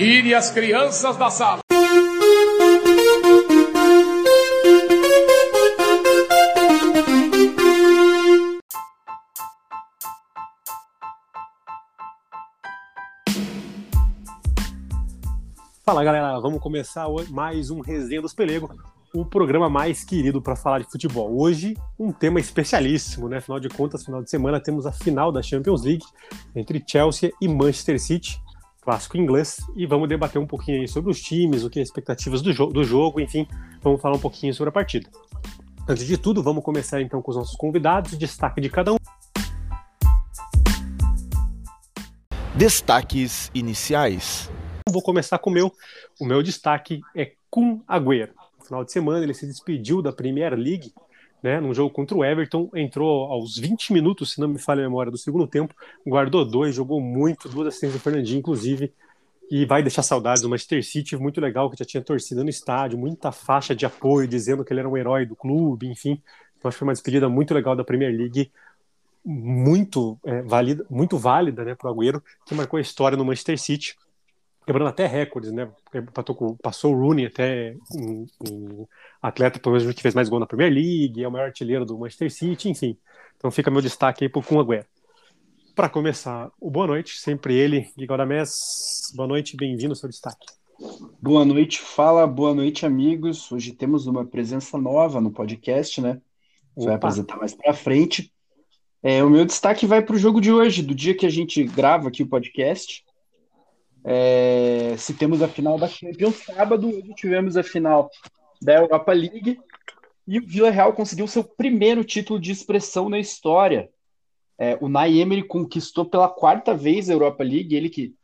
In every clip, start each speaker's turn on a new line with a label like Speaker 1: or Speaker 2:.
Speaker 1: Tire as crianças da sala.
Speaker 2: Fala galera, vamos começar mais um Resenha dos Pelego, o programa mais querido para falar de futebol. Hoje, um tema especialíssimo, né? Afinal de contas, final de semana temos a final da Champions League entre Chelsea e Manchester City, clássico inglês, e vamos debater um pouquinho sobre os times, o que é expectativas do, jo do jogo, enfim, vamos falar um pouquinho sobre a partida. Antes de tudo, vamos começar então com os nossos convidados, destaque de cada um.
Speaker 3: Destaques iniciais.
Speaker 2: Vou começar com o meu. O meu destaque é Kun Agüero. No final de semana ele se despediu da Premier League, né, num jogo contra o Everton, entrou aos 20 minutos, se não me falha a memória, do segundo tempo, guardou dois, jogou muito, duas assistências do Fernandinho, inclusive, e vai deixar saudades do Manchester City, muito legal, que já tinha torcida no estádio, muita faixa de apoio, dizendo que ele era um herói do clube, enfim. Então acho que foi uma despedida muito legal da Premier League, muito, é, válida, muito válida né, para o Agüero, que marcou a história no Manchester City quebrando até recordes, né? Passou o Rooney até um atleta, pelo menos, que fez mais gol na Premier League, é o maior artilheiro do Manchester City, enfim. Então fica meu destaque aí pro Kun Agüero. Para começar, o boa noite, sempre ele, Guilherme Adamés. Boa noite, bem-vindo ao seu destaque.
Speaker 4: Boa noite, fala, boa noite, amigos. Hoje temos uma presença nova no podcast, né? Você vai apresentar mais para frente. É, o meu destaque vai para o jogo de hoje, do dia que a gente grava aqui o podcast. É, se temos a final da Champions sábado, hoje tivemos a final da Europa League e o Vila Real conseguiu seu primeiro título de expressão na história. É, o Nay Emery conquistou pela quarta vez a Europa League, ele que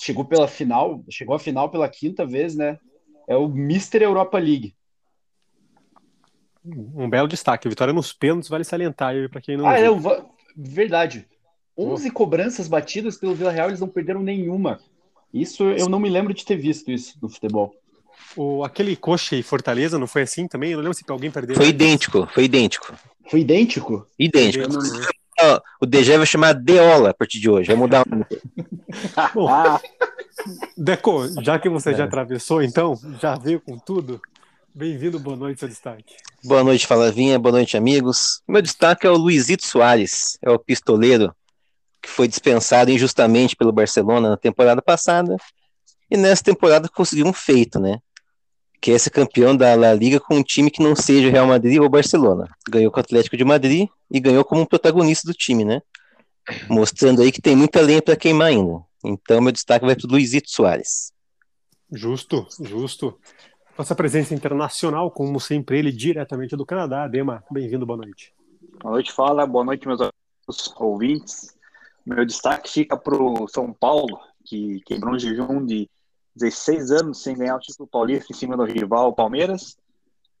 Speaker 4: chegou pela final, chegou à final pela quinta vez, né? É o Mister Europa League.
Speaker 2: Um belo destaque. Vitória nos pênaltis vale salientar para quem não.
Speaker 4: Ah, é, verdade. 11 cobranças batidas pelo Vila Real, eles não perderam nenhuma. Isso eu não me lembro de ter visto isso no futebol.
Speaker 2: O, aquele Coxa e Fortaleza não foi assim também? Eu não lembro se alguém perdeu.
Speaker 5: Foi idêntico, foi idêntico.
Speaker 4: Foi idêntico?
Speaker 5: Idêntico. Não... O DG vai chamar Deola a partir de hoje. Vai mudar
Speaker 2: Bom, Deco, já que você é. já atravessou, então, já veio com tudo. Bem-vindo, boa noite, seu destaque.
Speaker 5: Boa noite, Falavinha, boa noite, amigos. Meu destaque é o Luizito Soares, é o pistoleiro que foi dispensado injustamente pelo Barcelona na temporada passada, e nessa temporada conseguiu um feito, né? Que é ser campeão da La Liga com um time que não seja o Real Madrid ou Barcelona. Ganhou com o Atlético de Madrid e ganhou como um protagonista do time, né? Mostrando aí que tem muita lenha para queimar ainda. Então, meu destaque vai para o Luizito Soares.
Speaker 2: Justo, justo. Nossa presença internacional, como sempre, ele diretamente do Canadá. Dema, bem-vindo, boa noite.
Speaker 6: Boa noite, fala. Boa noite, meus ouvintes. Meu destaque fica para o São Paulo, que quebrou um jejum de 16 anos sem ganhar o título paulista em cima do rival Palmeiras,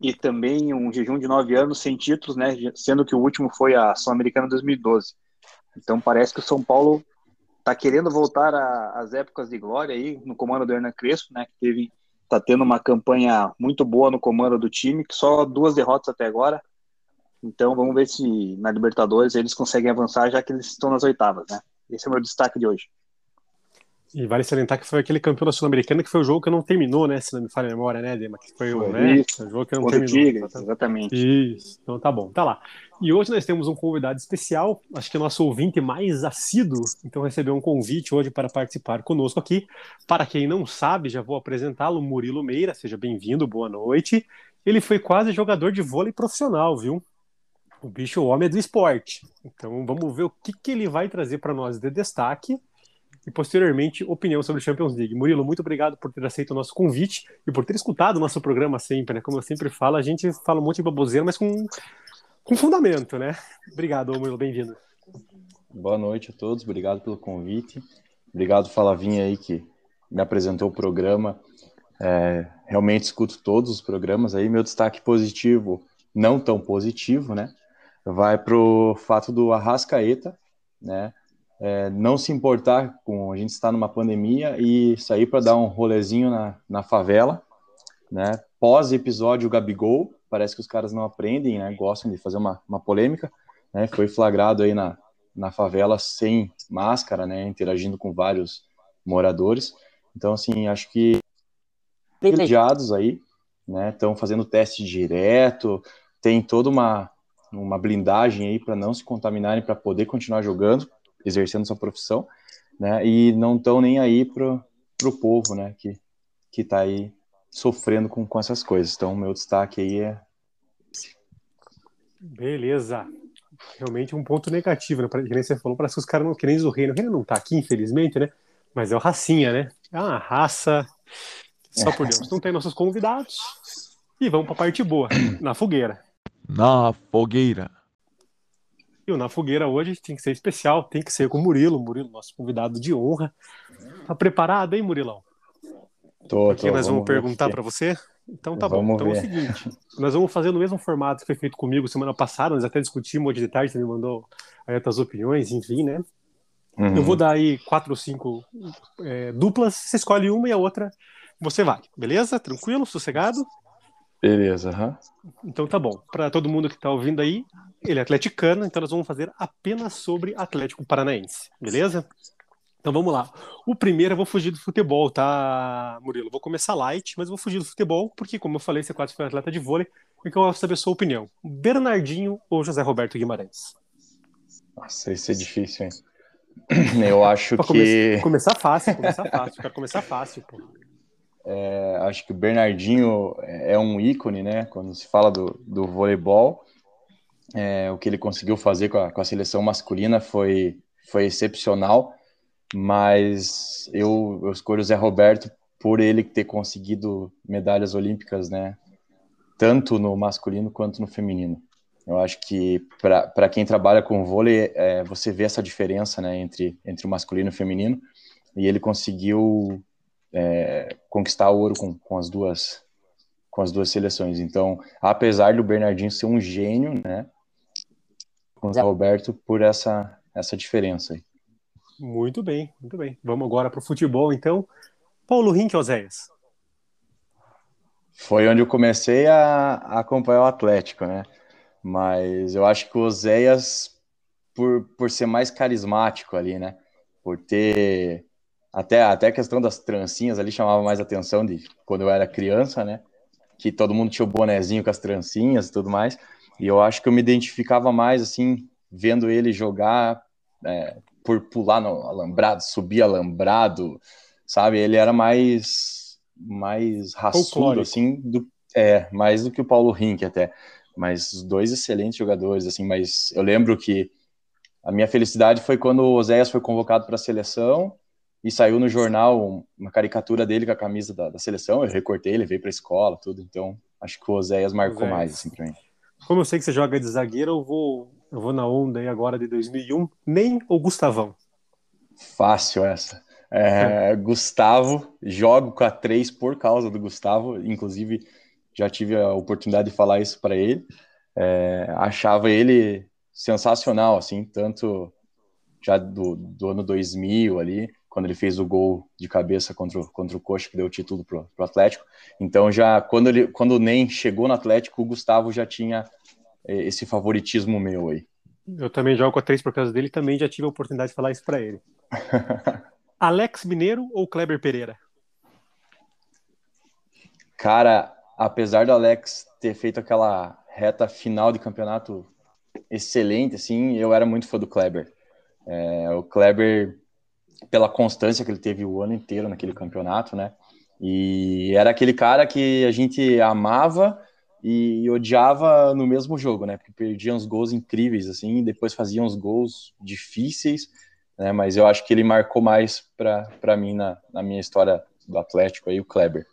Speaker 6: e também um jejum de 9 anos sem títulos, né, sendo que o último foi a Sul-Americana 2012. Então parece que o São Paulo está querendo voltar às épocas de glória aí no comando do Hernan Crespo, né, que teve tá tendo uma campanha muito boa no comando do time, que só duas derrotas até agora, então vamos ver se na Libertadores eles conseguem avançar, já que eles estão nas oitavas, né? Esse é o meu destaque de hoje.
Speaker 2: E vale salientar que foi aquele campeão da Sul-Americana que foi o jogo que não terminou, né? Se não me falha a memória, né, Dema? Que foi, o, né?
Speaker 6: Isso. o jogo que não terminou. Tigres, exatamente.
Speaker 2: Isso. Então tá bom, tá lá. E hoje nós temos um convidado especial, acho que é nosso ouvinte mais assíduo, então recebeu um convite hoje para participar conosco aqui. Para quem não sabe, já vou apresentá-lo, Murilo Meira, seja bem-vindo, boa noite. Ele foi quase jogador de vôlei profissional, viu? O bicho, o homem é do esporte. Então vamos ver o que, que ele vai trazer para nós de destaque e posteriormente opinião sobre o Champions League. Murilo, muito obrigado por ter aceito o nosso convite e por ter escutado o nosso programa sempre, né? Como eu sempre falo, a gente fala um monte de baboseira, mas com, com fundamento, né? Obrigado, Murilo, bem-vindo.
Speaker 7: Boa noite a todos, obrigado pelo convite. Obrigado, Falavinha, aí, que me apresentou o programa. É, realmente escuto todos os programas aí. Meu destaque positivo, não tão positivo, né? vai para o fato do Arrascaeta, né? É, não se importar com a gente estar numa pandemia e sair para dar um rolezinho na, na favela, né? Pós episódio Gabigol, parece que os caras não aprendem, né? Gostam de fazer uma, uma polêmica, né? Foi flagrado aí na, na favela sem máscara, né? Interagindo com vários moradores. Então, assim, acho que privilegiados aí, né? Estão fazendo teste direto, tem toda uma, uma blindagem aí para não se contaminarem, para poder continuar jogando, exercendo sua profissão, né? E não estão nem aí pro, pro povo, né? Que, que tá aí sofrendo com, com essas coisas. Então, meu destaque aí é.
Speaker 2: Beleza. Realmente um ponto negativo, né? Que nem você falou, parece que os caras não querem o reino. O reino não tá aqui, infelizmente, né? Mas é o racinha, né? É uma raça. Só por Deus. Não tem nossos convidados. E vamos pra parte boa, na fogueira.
Speaker 1: Na fogueira.
Speaker 2: E o Na Fogueira hoje tem que ser especial, tem que ser com o Murilo, Murilo, nosso convidado de honra. Tá preparado, hein, Murilão?
Speaker 7: Tô,
Speaker 2: Porque
Speaker 7: tô,
Speaker 2: nós vamos,
Speaker 7: ver
Speaker 2: perguntar
Speaker 7: aqui.
Speaker 2: para você. Então tá
Speaker 7: Vamos
Speaker 2: bom. Então é o
Speaker 7: ver.
Speaker 2: seguinte: nós vamos fazer no mesmo formato que foi feito comigo semana passada, nós até discutimos hoje de tarde, você me mandou aí as opiniões, enfim, né?
Speaker 7: Uhum.
Speaker 2: Eu vou dar aí quatro ou cinco é, duplas, você escolhe uma e a outra você vai, beleza? Tranquilo, sossegado?
Speaker 7: Beleza, aham.
Speaker 2: Então tá bom. Para todo mundo que tá ouvindo aí, ele é atleticano, então nós vamos fazer apenas sobre Atlético Paranaense, beleza? Então vamos lá. O primeiro eu vou fugir do futebol, tá, Murilo? Vou começar light, mas vou fugir do futebol, porque, como eu falei, você quase foi atleta de vôlei, e que eu quero saber a sua opinião. Bernardinho ou José Roberto Guimarães?
Speaker 7: Nossa, isso é difícil, hein? Eu acho que.
Speaker 2: come- começar fácil, começar fácil. Quero começar fácil, pô.
Speaker 7: É, acho que o Bernardinho é um ícone, né? Quando se fala do, do voleibol, É, o que ele conseguiu fazer com a, com a seleção masculina foi, foi excepcional, mas eu, eu escolho o Zé Roberto por ele ter conseguido medalhas olímpicas, né? Tanto no masculino quanto no feminino. Eu acho que para quem trabalha com vôlei, é, você vê essa diferença né, entre, entre o masculino e o feminino, e ele conseguiu é, conquistar ouro com, com, as duas, com as duas seleções. Então, apesar do Bernardinho ser um gênio, né, com o Roberto por essa, essa diferença aí.
Speaker 2: Muito bem, muito bem. Vamos agora para o futebol, então. Paulo Rink Oséias.
Speaker 7: Foi onde eu comecei a, a acompanhar o Atlético, né? Mas eu acho que o Oséias, por, por ser mais carismático ali, né? Por ter. Até, até a questão das trancinhas ali chamava mais atenção de quando eu era criança, né? Que todo mundo tinha o bonezinho com as trancinhas e tudo mais. E eu acho que eu me identificava mais, assim, vendo ele jogar é, por pular no alambrado, subir alambrado, sabe? Ele era mais, mais raçudo,
Speaker 2: Folclórico.
Speaker 7: assim, do, é, mais do que o Paulo Rink até. Mas dois excelentes jogadores, assim, mas eu lembro que a minha felicidade foi quando o Oséias foi convocado para a seleção e saiu no jornal uma caricatura dele com a camisa da, da seleção, eu recortei, ele veio para a escola, tudo, então acho que o Oséias marcou mais, assim, para mim.
Speaker 2: Como eu sei que você joga de zagueiro, eu vou, eu vou na onda aí agora de 2001. Nem ou Gustavão?
Speaker 7: Fácil essa. É, Gustavo, jogo com a 3 por causa do Gustavo, inclusive já tive a oportunidade de falar isso para ele. É, achava ele sensacional, assim, tanto já do, do ano 2000 ali, quando ele fez o gol de cabeça contra, o- contra o Coxa, que deu o título pro, pro Atlético. Então, já quando, ele, quando o NEM chegou no Atlético, o Gustavo já tinha eh, esse favoritismo meu aí.
Speaker 2: Eu também jogo com a 3 por causa dele, também já tive a oportunidade de falar isso para ele. Alex Mineiro ou Kleber Pereira?
Speaker 7: Cara, apesar do Alex ter feito aquela reta final de campeonato excelente, assim, eu era muito fã do Kleber. É, o Kleber, pela constância que ele teve o ano inteiro naquele campeonato, né? E era aquele cara que a gente amava e odiava no mesmo jogo, né? Porque perdia uns gols incríveis, assim, e depois fazia uns gols difíceis, né? Mas eu acho que ele marcou mais para mim na, na minha história do Atlético aí, o Kleber.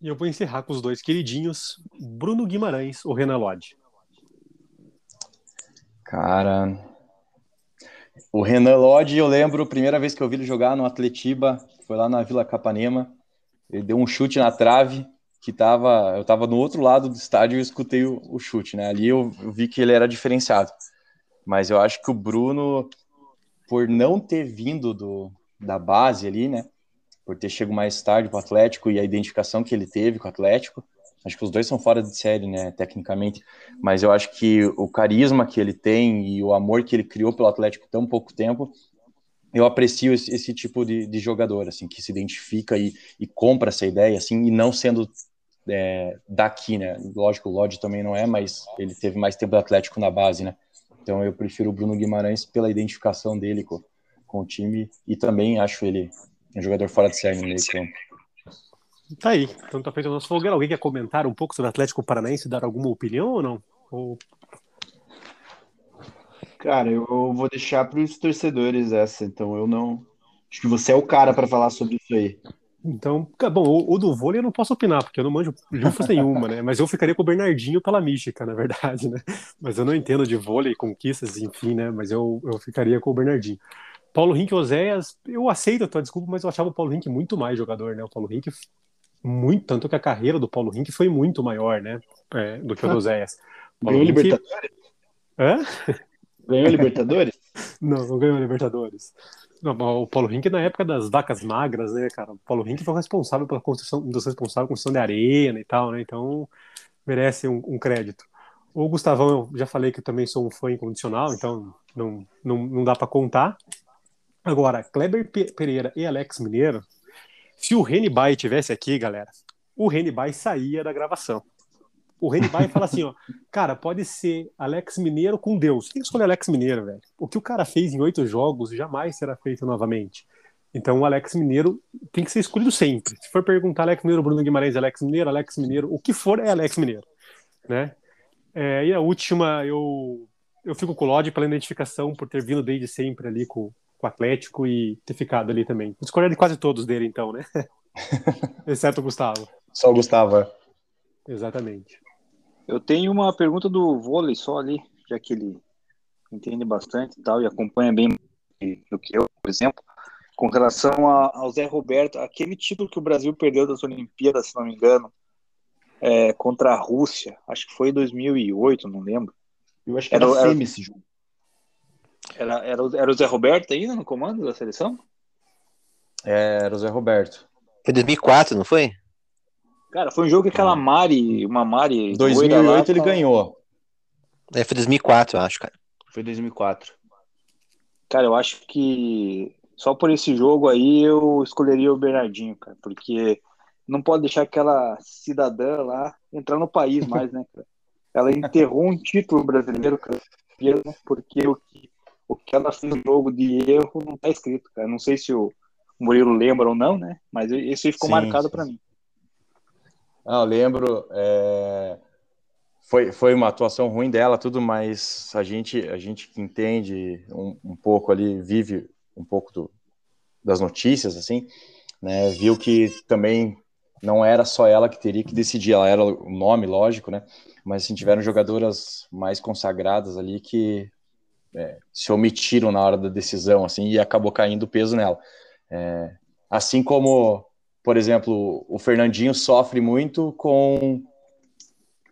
Speaker 2: E eu vou encerrar com os dois queridinhos, Bruno Guimarães ou Renan Lodge.
Speaker 7: Cara, o Renan Lodge, eu lembro a primeira vez que eu vi ele jogar no Atletiba, foi lá na Vila Capanema. Ele deu um chute na trave, que tava, eu tava no outro lado do estádio e escutei o, o chute, né? Ali eu, eu vi que ele era diferenciado. Mas eu acho que o Bruno, por não ter vindo do, da base ali, né? Por ter chegado mais tarde para o Atlético e a identificação que ele teve com o Atlético, acho que os dois são fora de série, né? Tecnicamente mas eu acho que o carisma que ele tem e o amor que ele criou pelo Atlético tão pouco tempo eu aprecio esse, esse tipo de, de, jogador, assim, que se identifica e, e, compra essa ideia, assim, e não sendo é, daqui, né? Lógico, o Lodge também não é, mas ele teve mais tempo do Atlético na base, né? Então eu prefiro o Bruno Guimarães pela identificação dele com, com o time e também acho ele um jogador fora de série no meio campo.
Speaker 2: Tá aí. Então tá feito o nosso fogueiro. Alguém quer comentar um pouco sobre o Atlético Paranaense, dar alguma opinião ou não? Ou...
Speaker 4: Cara, eu vou deixar para os torcedores essa, então eu não. Acho que você é o cara para falar sobre isso aí.
Speaker 2: Então, bom, o, o, do vôlei eu não posso opinar, porque eu não manjo lufas nenhuma, né? Mas eu ficaria com o Bernardinho pela mística, na verdade, né? Mas eu não entendo de vôlei, conquistas, enfim, né? Mas eu, eu ficaria com o Bernardinho. Paulo Rink Oséias, eu aceito a tua desculpa, mas eu achava o Paulo Rink muito mais jogador, né? O Paulo Rink muito, tanto que a carreira do Paulo Rink foi muito maior, né? É, do que o do Oséias.
Speaker 4: Ganhou Rink... Libertadores?
Speaker 2: Hã?
Speaker 4: Ganhou Libertadores?
Speaker 2: não, não ganhou Libertadores. Não, o Paulo Rink na época das vacas magras, né, cara? O Paulo Rink foi responsável pela construção, um dos responsáveis pela construção de arena e tal, né? Então merece um, um crédito. O Gustavão, eu já falei que eu também sou um fã incondicional, então não, não, não dá para contar. Agora, Kleber Pereira e Alex Mineiro, se o Reni Bay tivesse aqui, galera, o Reni Bay saía da gravação. O Reni Bay fala assim, ó, cara, pode ser Alex Mineiro com Deus. Tem que escolher Alex Mineiro, velho. O que o cara fez em oito jogos jamais será feito novamente. Então o Alex Mineiro tem que ser escolhido sempre. Se for perguntar Alex Mineiro, Bruno Guimarães, Alex Mineiro, Alex Mineiro, o que for é Alex Mineiro, né? É, e a última, eu eu fico com o Lodge pela identificação por ter vindo desde sempre ali com, com o Atlético e ter ficado ali também. Discordo de quase todos dele, então, né? Exceto o Gustavo.
Speaker 7: Só o Gustavo. É.
Speaker 2: Exatamente.
Speaker 6: Eu tenho uma pergunta do vôlei só ali, já que ele entende bastante e tal, e acompanha bem do que eu, por exemplo, com relação a, ao Zé Roberto, aquele título que o Brasil perdeu das Olimpíadas, se não me engano, é, contra a Rússia, acho que foi em 2008, não lembro.
Speaker 4: Eu acho que era, era semi esse jogo.
Speaker 6: Era, era, era o Zé Roberto ainda no comando da seleção?
Speaker 7: É, era o Zé Roberto.
Speaker 5: Foi 2004, não foi?
Speaker 6: Cara, foi um jogo que aquela Mari, uma Mari.
Speaker 7: 2008 lá, ele ganhou.
Speaker 5: É, foi 2004, eu acho, cara.
Speaker 4: Foi 2004.
Speaker 6: Cara, eu acho que só por esse jogo aí eu escolheria o Bernardinho, cara, porque não pode deixar aquela cidadã lá entrar no país mais, né, cara? Ela enterrou um título brasileiro, cara, porque o que o que ela fez no jogo de erro não tá escrito, cara. Não sei se o Murilo lembra ou não, né? Mas isso aí ficou sim, marcado para mim.
Speaker 7: Ah, eu lembro. É... Foi, foi uma atuação ruim dela, tudo, mas a gente, a gente que entende um, um pouco ali, vive um pouco do, das notícias, assim, né? Viu que também não era só ela que teria que decidir, ela era o nome, lógico, né? Mas assim, tiveram jogadoras mais consagradas ali que é, se omitiram na hora da decisão, assim, e acabou caindo peso nela. É, assim como, por exemplo, o Fernandinho sofre muito com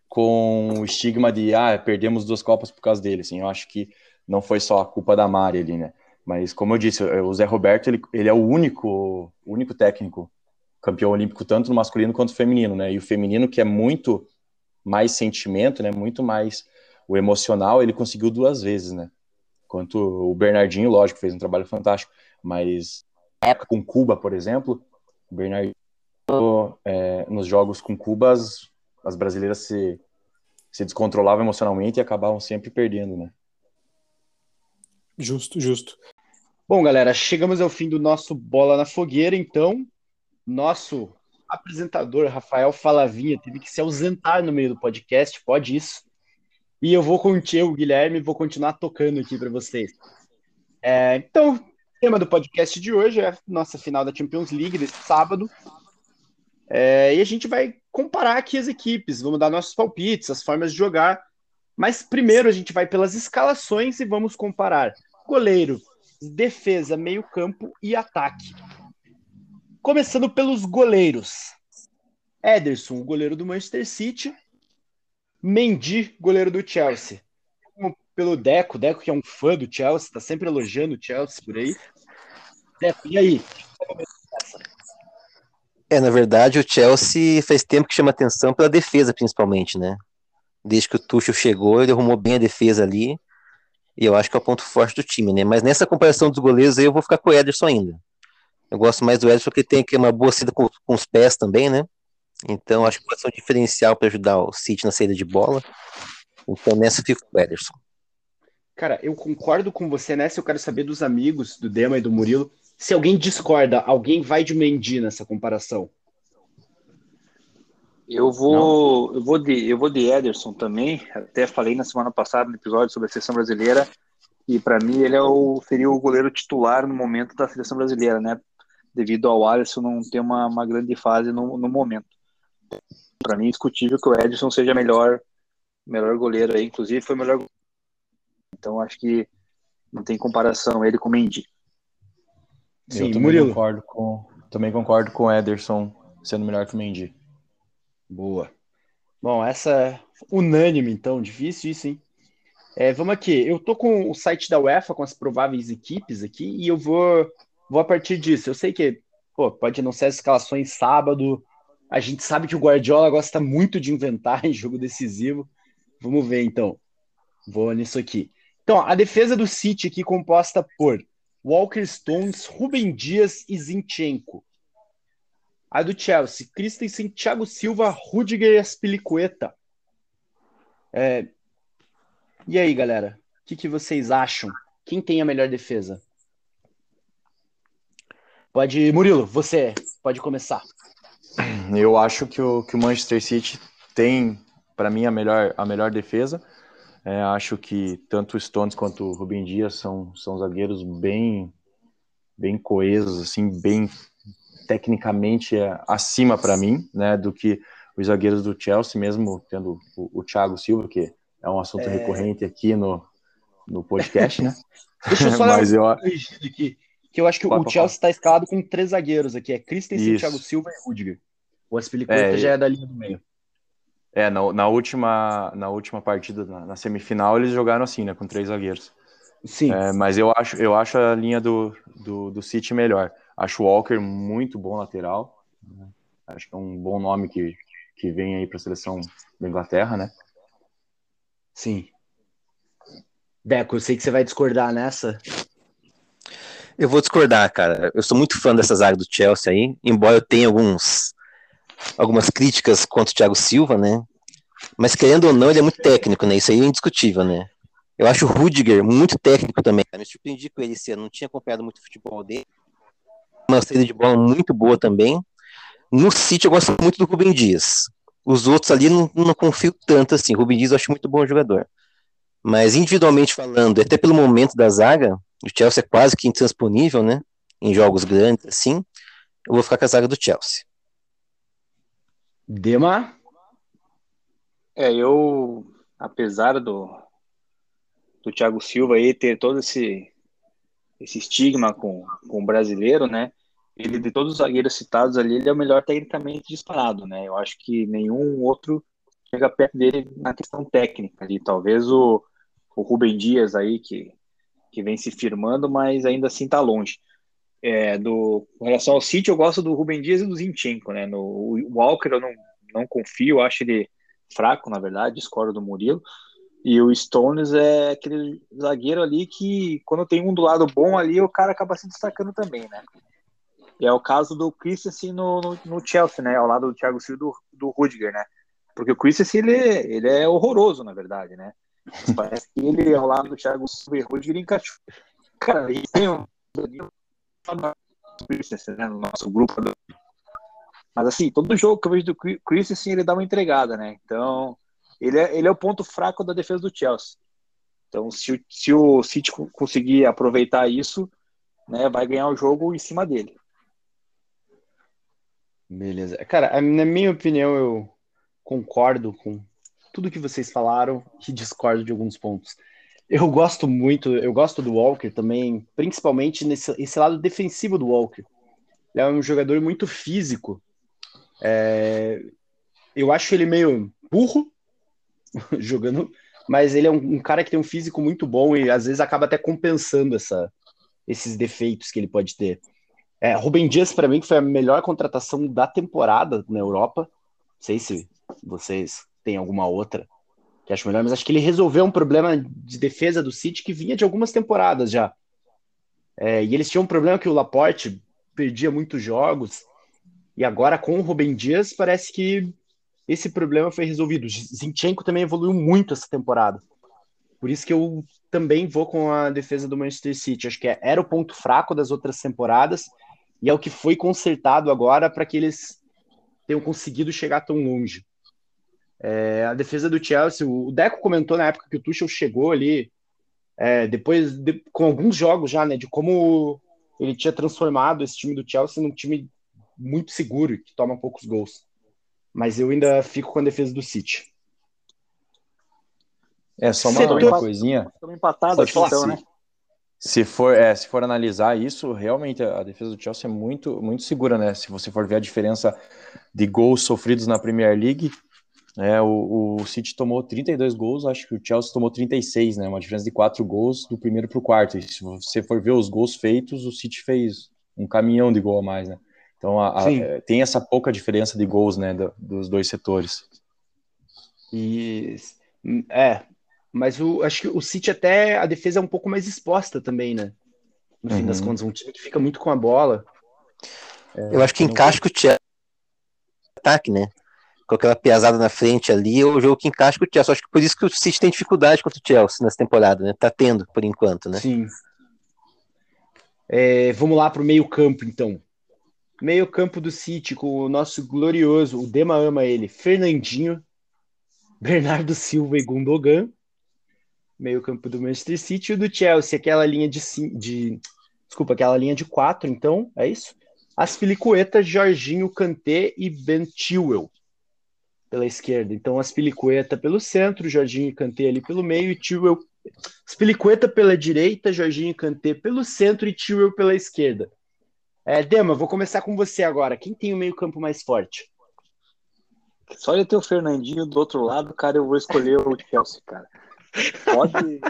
Speaker 7: com o estigma de ah, perdemos duas copas por causa dele, assim, eu acho que não foi só a culpa da Mari ali, né? Mas como eu disse, o Zé Roberto ele, ele é o único único técnico campeão olímpico tanto no masculino quanto no feminino, né? E o feminino que é muito mais sentimento, né? Muito mais o emocional, ele conseguiu duas vezes, né? Quanto o Bernardinho, lógico, fez um trabalho fantástico, mas na época com Cuba, por exemplo, o Bernardinho, é, nos jogos com Cuba, as, as brasileiras se, se descontrolavam emocionalmente e acabavam sempre perdendo, né?
Speaker 2: Justo, justo.
Speaker 4: Bom, galera, chegamos ao fim do nosso Bola na Fogueira, então, nosso apresentador, Rafael Falavinha, teve que se ausentar no meio do podcast, pode isso. E eu vou contigo, Guilherme, vou continuar tocando aqui para vocês. É, então, o tema do podcast de hoje é a nossa final da Champions League desse sábado. É, e a gente vai comparar aqui as equipes, vamos dar nossos palpites, as formas de jogar. Mas primeiro a gente vai pelas escalações e vamos comparar goleiro, defesa, meio-campo e ataque. Começando pelos goleiros. Ederson, o goleiro do Manchester City, Mendy, goleiro do Chelsea. Pelo Deco, Deco que é um fã do Chelsea, tá sempre elogiando o Chelsea por aí. Deco, e aí?
Speaker 5: É, na verdade, o Chelsea faz tempo que chama atenção pela defesa, principalmente, né? Desde que o Tuchel chegou, ele arrumou bem a defesa ali. E eu acho que é o ponto forte do time, né? Mas nessa comparação dos goleiros aí eu vou ficar com o Ederson ainda. Eu gosto mais do Ederson porque tem aqui uma boa saída com, com os pés também, né? Então acho que pode ser um diferencial para ajudar o City na saída de bola. Então nessa eu fico com o Ederson.
Speaker 4: Cara, eu concordo com você nessa. Eu quero saber dos amigos do Dema e do Murilo. Se alguém discorda, alguém vai de Mendy nessa comparação.
Speaker 6: Eu vou, eu vou de, eu vou de Ederson também. Até falei na semana passada no episódio sobre a seleção brasileira e para mim ele é o, seria o goleiro titular no momento da seleção brasileira, né? Devido ao Alisson não ter uma, uma grande fase no, no momento. Para mim, é discutível que o Ederson seja melhor, melhor goleiro aí. Inclusive foi o melhor. Então acho que não tem comparação ele com o Mendy.
Speaker 7: Sim, eu também Murilo. concordo com, também concordo com o Ederson sendo melhor que o Mendy.
Speaker 4: Boa. Bom, essa é unânime, então. Difícil isso, hein? É, vamos aqui. Eu tô com o site da UEFA com as prováveis equipes aqui e eu vou, vou a partir disso. Eu sei que pô, pode não ser as escalações sábado. A gente sabe que o Guardiola gosta muito de inventar em jogo decisivo. Vamos ver, então. Vou nisso aqui. Então, a defesa do City aqui composta por Walker Stones, Rubem Dias e Zinchenko. A do Chelsea, Christensen, Thiago Silva, Rudiger e Aspilicueta. É... E aí, galera? O que, que vocês acham? Quem tem a melhor defesa? Pode, Murilo, você pode começar.
Speaker 7: Eu acho que o, que o Manchester City tem, para mim, a melhor, a melhor defesa. É, acho que tanto o Stones quanto o Rubem Dias são, são zagueiros bem, bem coesos, assim, bem tecnicamente é acima para mim, né, do que os zagueiros do Chelsea, mesmo tendo o, o Thiago Silva, que é um assunto é... recorrente aqui no, no podcast, né?
Speaker 4: Deixa eu só Mas eu... aqui, que eu acho que pode, o Chelsea está escalado com três zagueiros aqui, é Christensen, Thiago Silva e Rudiger. O Aspilicueta é, já é da linha do meio.
Speaker 7: É, na, na última, na última partida, na, na, semifinal, eles jogaram assim, né, com três zagueiros.
Speaker 4: Sim.
Speaker 7: É, mas eu acho, eu acho a linha do, do, do City melhor. Acho o Walker muito bom lateral. Acho que é um bom nome que, que vem aí para a seleção da Inglaterra, né?
Speaker 4: Sim. Deco, eu sei que você vai discordar nessa.
Speaker 5: Eu vou discordar, cara. Eu sou muito fã dessa zaga do Chelsea aí, embora eu tenha alguns algumas críticas contra o Thiago Silva, né? Mas querendo ou não, ele é muito técnico, né? Isso aí é indiscutível, né? Eu acho o Rudiger muito técnico também. Me surpreendi com ele esse ano, não tinha acompanhado muito o futebol dele uma saída de bola muito boa também. No City eu gosto muito do Rubem Dias. Os outros ali não, não confio tanto assim. Rubem Dias eu acho muito bom jogador. Mas individualmente falando, até pelo momento da zaga, o Chelsea é quase que intransponível, né? Em jogos grandes, assim. Eu vou ficar com a zaga do Chelsea.
Speaker 4: Dema?
Speaker 6: É, eu, apesar do, do Thiago Silva aí ter todo esse, esse estigma com, com o brasileiro, né? Ele, de todos os zagueiros citados ali, ele é o melhor tecnicamente disparado, né? Eu acho que nenhum outro chega perto dele na questão técnica ali. Talvez o, o Rubem Dias aí, que, que vem se firmando, mas ainda assim tá longe. É, do, com relação ao City, eu gosto do Rubem Dias e do Zinchenko, né? No o Walker eu não, não confio, acho ele fraco, na verdade, discordo do Murilo. E o Stones é aquele zagueiro ali que, quando tem um do lado bom ali, o cara acaba se destacando também, né? E é o caso do Christensen no, no, no, Chelsea, né? Ao lado do Thiago Silva do, do Rudiger, né? Porque o Christensen, ele, ele é horroroso, na verdade, né? Parece que ele, ao lado do Thiago Silva e Rudiger, encaixou. Cara, a gente tem um... Christensen, né? No nosso grupo. Mas, assim, todo jogo que eu vejo do Christensen, ele dá uma entregada, né? Então ele é, ele é o ponto fraco da defesa do Chelsea. Então, se, se o City conseguir aproveitar isso, né, vai ganhar o jogo em cima dele.
Speaker 4: Beleza. Cara, na minha opinião, eu concordo com tudo que vocês falaram e discordo de alguns pontos. Eu gosto muito, eu gosto do Walker também, principalmente nesse esse lado defensivo do Walker. Ele é um jogador muito físico. É, eu acho ele meio burro, jogando, mas ele é um, um, cara que tem um físico muito bom e às vezes acaba até compensando essa, esses defeitos que ele pode ter. É, Rubem Dias, para mim, foi a melhor contratação da temporada na Europa. Não sei se vocês têm alguma outra. que acho melhor, mas acho que ele resolveu um problema de defesa do City que vinha de algumas temporadas já. É, e eles tinham um problema que o Laporte perdia muitos jogos, e agora com o Rubem Dias parece que esse problema foi resolvido. Zinchenko também evoluiu muito essa temporada. Por isso que eu também vou com a defesa do Manchester City. Acho que era o ponto fraco das outras temporadas e é o que foi consertado agora para que eles tenham conseguido chegar tão longe. É, a defesa do Chelsea, o Deco comentou na época que o Tuchel chegou ali, é, depois de, com alguns jogos já, né, de como ele tinha transformado esse time do Chelsea num time muito seguro, que toma poucos gols. Mas eu ainda fico com a defesa do City.
Speaker 7: É, só uma, uma coisinha.
Speaker 6: Estamos empatados então, né?
Speaker 7: Se for, é, se for analisar isso, realmente a defesa do Chelsea é muito, muito segura, né? Se você for ver a diferença de gols sofridos na Premier League, é, o, o City tomou 32 gols, acho que o Chelsea tomou 36, né? Uma diferença de 4 gols do primeiro para o quarto. E se você for ver os gols feitos, o City fez um caminhão de gol a mais, né? Então a, a, é, tem essa pouca diferença de gols, né, do, dos dois setores.
Speaker 4: E é, mas o, acho que o City até a defesa é um pouco mais exposta também, né? No fim das uhum. contas, um time que fica muito com a bola.
Speaker 5: É, Eu acho que encaixa com o Chelsea ataque, né? Com aquela piazada na frente ali, é o jogo que encaixa com o Chelsea. Acho que por isso que o City tem dificuldade contra o Chelsea nessa temporada, né? Tá tendo, por enquanto, né?
Speaker 4: Sim. É, vamos lá para o meio campo, então. Meio campo do City com o nosso glorioso, o Dema ama ele, Fernandinho, Bernardo Silva e Gundogan. Meio campo do Manchester City e o do Chelsea, aquela linha de, de desculpa, aquela linha de quatro, então, é isso? As filicuetas, Jorginho, Kanté e Ben Chilwell pela esquerda. Então, as filicueta pelo centro, Jorginho e Kanté ali pelo meio e Chilwell. As pela direita, Jorginho e Kanté pelo centro e Chilwell pela esquerda. É, Dema, vou começar com você agora. Quem tem o meio-campo mais forte?
Speaker 6: Só ele ter o Fernandinho do outro lado, cara, eu vou escolher o Chelsea, cara. Pode,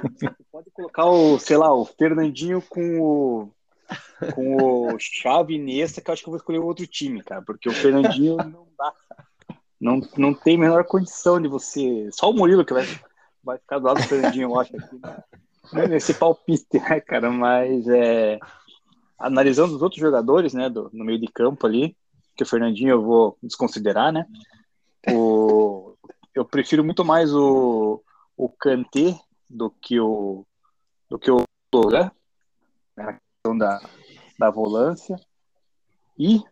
Speaker 6: pode colocar o, sei lá, o Fernandinho com o com o Xavi Nessa, que eu acho que eu vou escolher outro time, cara, porque o Fernandinho não dá. Não, não tem a menor condição de você. Só o Murilo que vai, vai ficar do lado do Fernandinho, eu acho, aqui, né? nesse palpite, né, cara? Mas é, analisando os outros jogadores, né, do, no meio de campo ali, que o Fernandinho eu vou desconsiderar, né? O, eu prefiro muito mais o, o Kanté do que o do que o Logan, né, na questão da, da volância. E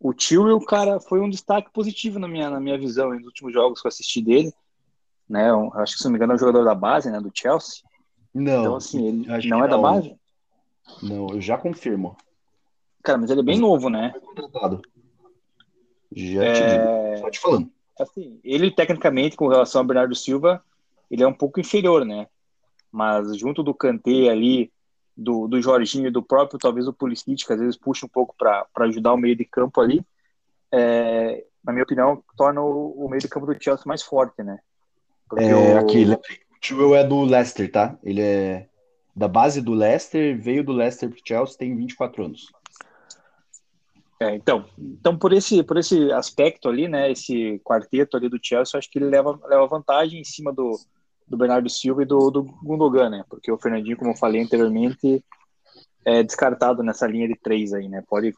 Speaker 6: o Tio, cara, foi um destaque positivo na minha, na minha visão nos últimos jogos que eu assisti dele. Né, eu, acho que, se não me engano, é um jogador da base, né, do Chelsea.
Speaker 4: Não.
Speaker 6: Então, assim, ele não é da base?
Speaker 4: Não, eu já confirmo.
Speaker 6: Cara, mas ele é bem novo, né?
Speaker 4: Já é... te digo, só te falando.
Speaker 6: Assim, ele tecnicamente, com relação ao Bernardo Silva, ele é um pouco inferior, né? Mas junto do Kanté ali, do, do Jorginho e do próprio, talvez o Pulisic, que às vezes puxa um pouco para ajudar o meio de campo ali, é, na minha opinião, torna o, o, meio de campo do Chelsea mais forte, né?
Speaker 4: Porque é, o... Aqui, o Chilwell é do Leicester, tá? Ele é da base do Leicester, veio do Leicester para Chelsea, tem 24 anos.
Speaker 6: É, então, então por esse por esse aspecto ali, né, esse quarteto ali do Chelsea, acho que ele leva leva vantagem em cima do, do Bernardo Silva e do, do Gundogan, né? Porque o Fernandinho, como eu falei anteriormente, é descartado nessa linha de três aí, né? Pode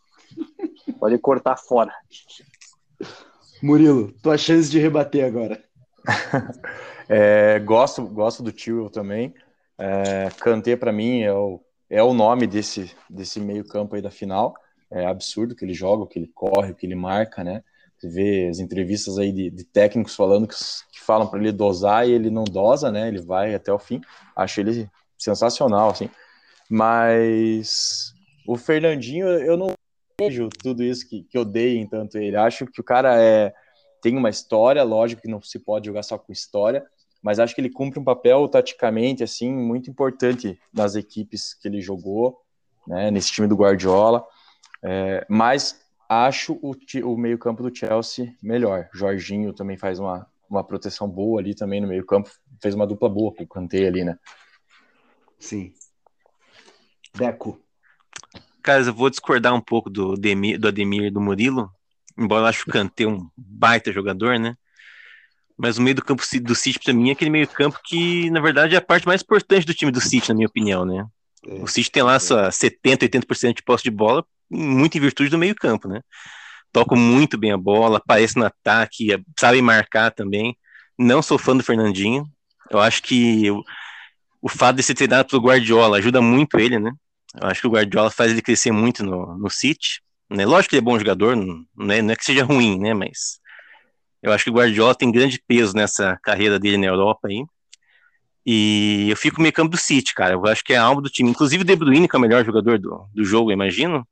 Speaker 6: pode cortar fora.
Speaker 4: Murilo, tua chance de rebater agora.
Speaker 7: é, gosto gosto do Tio também. É, Kanté, para mim, é o, é o nome desse, desse meio-campo aí da final. É absurdo que ele joga, que ele corre, que ele marca, né? Você vê as entrevistas aí de, de técnicos falando que, que falam para ele dosar e ele não dosa, né? Ele vai até o fim. Acho ele sensacional, assim. Mas o Fernandinho, eu não vejo tudo isso que, que odeiem tanto ele. Acho que o cara é tem uma história, lógico que não se pode jogar só com história, mas acho que ele cumpre um papel taticamente assim muito importante nas equipes que ele jogou, né, nesse time do Guardiola. É, mas acho o, o meio-campo do Chelsea melhor. Jorginho também faz uma, uma proteção boa ali também no meio-campo, fez uma dupla boa com o Kanté ali, né?
Speaker 4: Sim. Deco.
Speaker 5: Cara, eu vou discordar um pouco do, Demir, do Ademir e do Murilo, embora eu acho o Kanté um baita jogador, né? Mas o meio do campo do City, para mim, é aquele meio campo que, na verdade, é a parte mais importante do time do City, na minha opinião, né? É. O City tem lá sua 70%, 80% de posse de bola, muito em virtude do meio campo, né? Tocam muito bem a bola, aparecem no ataque, sabem marcar também. Não sou fã do Fernandinho. Eu acho que o, o fato de ser treinado pelo Guardiola ajuda muito ele, né? Eu acho que o Guardiola faz ele crescer muito no, no City. Né? Lógico que ele é bom jogador, não, é, não é que seja ruim, né? Mas eu acho que o Guardiola tem grande peso nessa carreira dele na Europa aí. E eu fico meio campo do City, cara. Eu acho que é a alma do time. Inclusive o De Bruyne, que é o melhor jogador do, do jogo, eu imagino.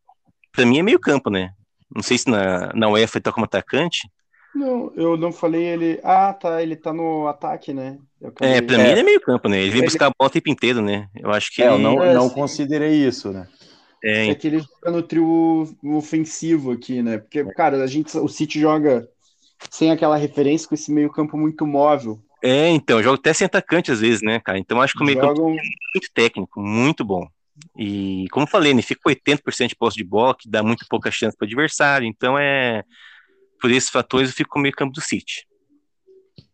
Speaker 5: Pra mim é meio campo, né? Não sei se na, na UEFA ele tá como atacante.
Speaker 4: Não, eu não falei ele. Ah, tá. Ele tá no ataque, né?
Speaker 5: É, pra é. mim ele é meio campo, né? Ele vem ele... buscar a bola o tempo inteiro, né? Eu acho que. É,
Speaker 7: eu não, não considerei isso, né?
Speaker 4: É, é que ele joga no trio ofensivo aqui, né? Porque, cara, a gente, o City joga sem aquela referência com esse meio campo muito móvel.
Speaker 5: É, então, joga até sem atacante às vezes, né, cara? Então acho que o meio Jogam... campo é muito técnico, muito bom. E, como falei, ele né, fica com 80% de posse de bola, que dá muito pouca chance para o adversário. Então, é por esses fatores, eu fico com o meio campo do City.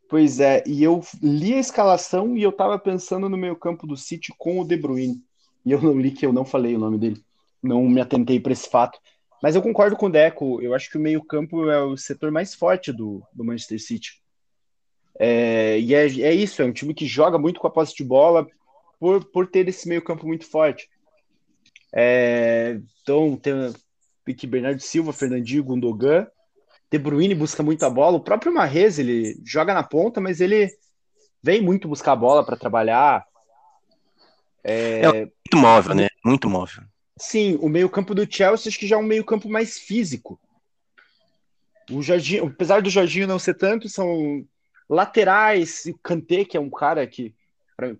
Speaker 4: Pois é, e eu li a escalação e eu tava pensando no meio campo do City com o De Bruyne. E eu não li que eu não falei o nome dele. Não me atentei para esse fato. Mas eu concordo com o Deco. Eu acho que o meio-campo é o setor mais forte do, do Manchester City. É, e é, é isso, é um time que joga muito com a posse de bola por, por ter esse meio-campo muito forte. É, então, tem aqui Bernardo Silva, Fernandinho, Gundogan. De Bruyne busca muito a bola. O próprio Marrez, ele joga na ponta, mas ele vem muito buscar a bola para trabalhar.
Speaker 5: É... é muito móvel, né? Muito móvel.
Speaker 4: Sim, o meio-campo do Chelsea acho que já é um meio-campo mais físico. O Jorginho, apesar do Jorginho não ser tanto, são laterais, e Kanté, que é um cara que.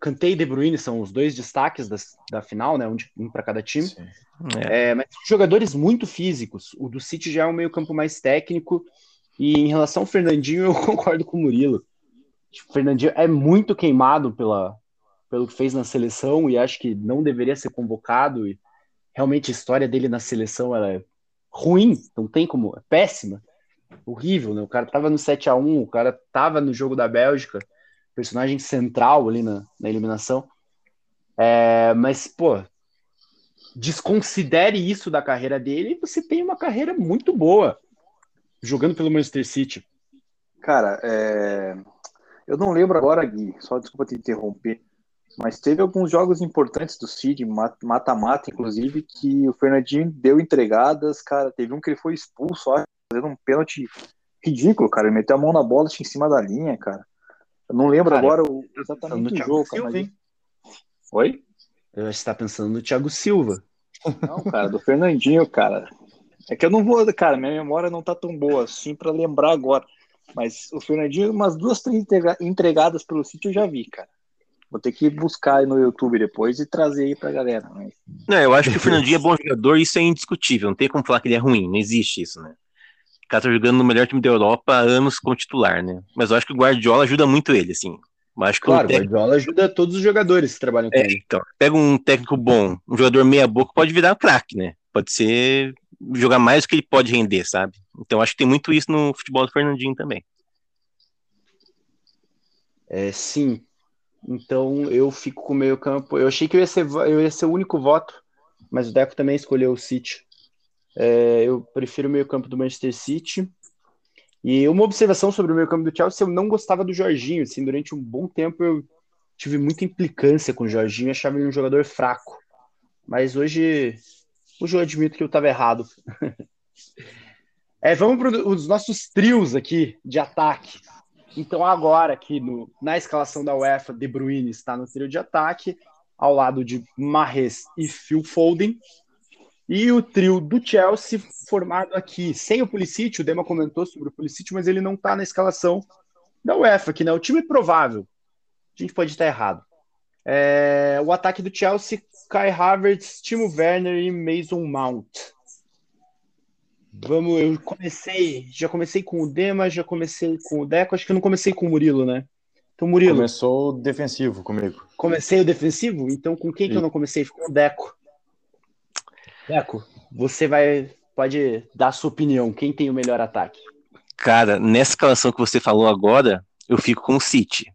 Speaker 4: Kanté e De Bruyne são os dois destaques da, da final, né? Um, um para cada time. É. É, mas jogadores muito físicos. O do City já é um meio-campo mais técnico. E em relação ao Fernandinho, eu concordo com o Murilo. O Fernandinho é muito queimado pela, pelo que fez na seleção e acho que não deveria ser convocado. E realmente a história dele na seleção é ruim, não tem como, é péssima, horrível, né? O cara tava no 7 a 1 o cara tava no jogo da Bélgica, personagem central ali na, na eliminação. É, mas, pô, desconsidere isso da carreira dele e você tem uma carreira muito boa jogando pelo Manchester City.
Speaker 6: Cara, é... eu não lembro agora, Gui, só desculpa te interromper. Mas teve alguns jogos importantes do Cid, mata-mata, inclusive, que o Fernandinho deu entregadas, cara. Teve um que ele foi expulso, ó, fazendo um pênalti ridículo, cara. Ele meteu a mão na bola em cima da linha, cara. Eu não lembro cara, agora o, exatamente o jogo, Silva, cara, mas... Oi?
Speaker 4: Eu acho que você tá pensando no Thiago Silva.
Speaker 6: Não, cara, do Fernandinho, cara. É que eu não vou, cara, minha memória não tá tão boa assim para lembrar agora. Mas o Fernandinho, umas duas, três entregadas pelo sítio eu já vi, cara. Vou ter que buscar aí no YouTube depois e trazer aí pra galera. Mas...
Speaker 5: Não, eu acho que o Fernandinho é bom jogador, isso é indiscutível. Não tem como falar que ele é ruim, não existe isso, né? O cara tá jogando no melhor time da Europa há anos como titular, né? Mas eu acho que o Guardiola ajuda muito ele, assim. Eu acho que
Speaker 4: claro, o técnico... Guardiola ajuda todos os jogadores que trabalham com
Speaker 5: é,
Speaker 4: ele.
Speaker 5: Então, pega um técnico bom, um jogador meia-boca, pode virar craque, né? Pode ser jogar mais do que ele pode render, sabe? Então acho que tem muito isso no futebol do Fernandinho também.
Speaker 4: É, sim, então eu fico com o meio campo. Eu achei que eu ia ser, eu ia ser o único voto, mas o Deco também escolheu o City. É, eu prefiro o meio campo do Manchester City. E uma observação sobre o meio campo do Chelsea, eu não gostava do Jorginho. Assim, durante um bom tempo eu tive muita implicância com o Jorginho, achava ele um jogador fraco. Mas hoje, hoje eu admito que eu estava errado. é, vamos para os nossos trios aqui de ataque. Então, agora aqui no, na escalação da UEFA, De Bruyne está no trio de ataque, ao lado de Mahrez e Phil Foden. E o trio do Chelsea formado aqui, sem o Pulisic, o Dema comentou sobre o Pulisic, mas ele não está na escalação da UEFA, que né? O time provável. A gente pode estar errado. É, o ataque do Chelsea, Kai Havertz, Timo Werner e Mason Mount. Vamos, eu comecei, já comecei com o Dema, já comecei com o Deco, acho que eu não comecei com o Murilo, né? Então, Murilo.
Speaker 7: Começou o defensivo comigo.
Speaker 4: Comecei o defensivo? Então, com quem que eu não comecei? Com o Deco. Deco, você vai, pode dar a sua opinião. Quem tem o melhor ataque?
Speaker 5: Cara, nessa escalação que você falou agora, eu fico com o City.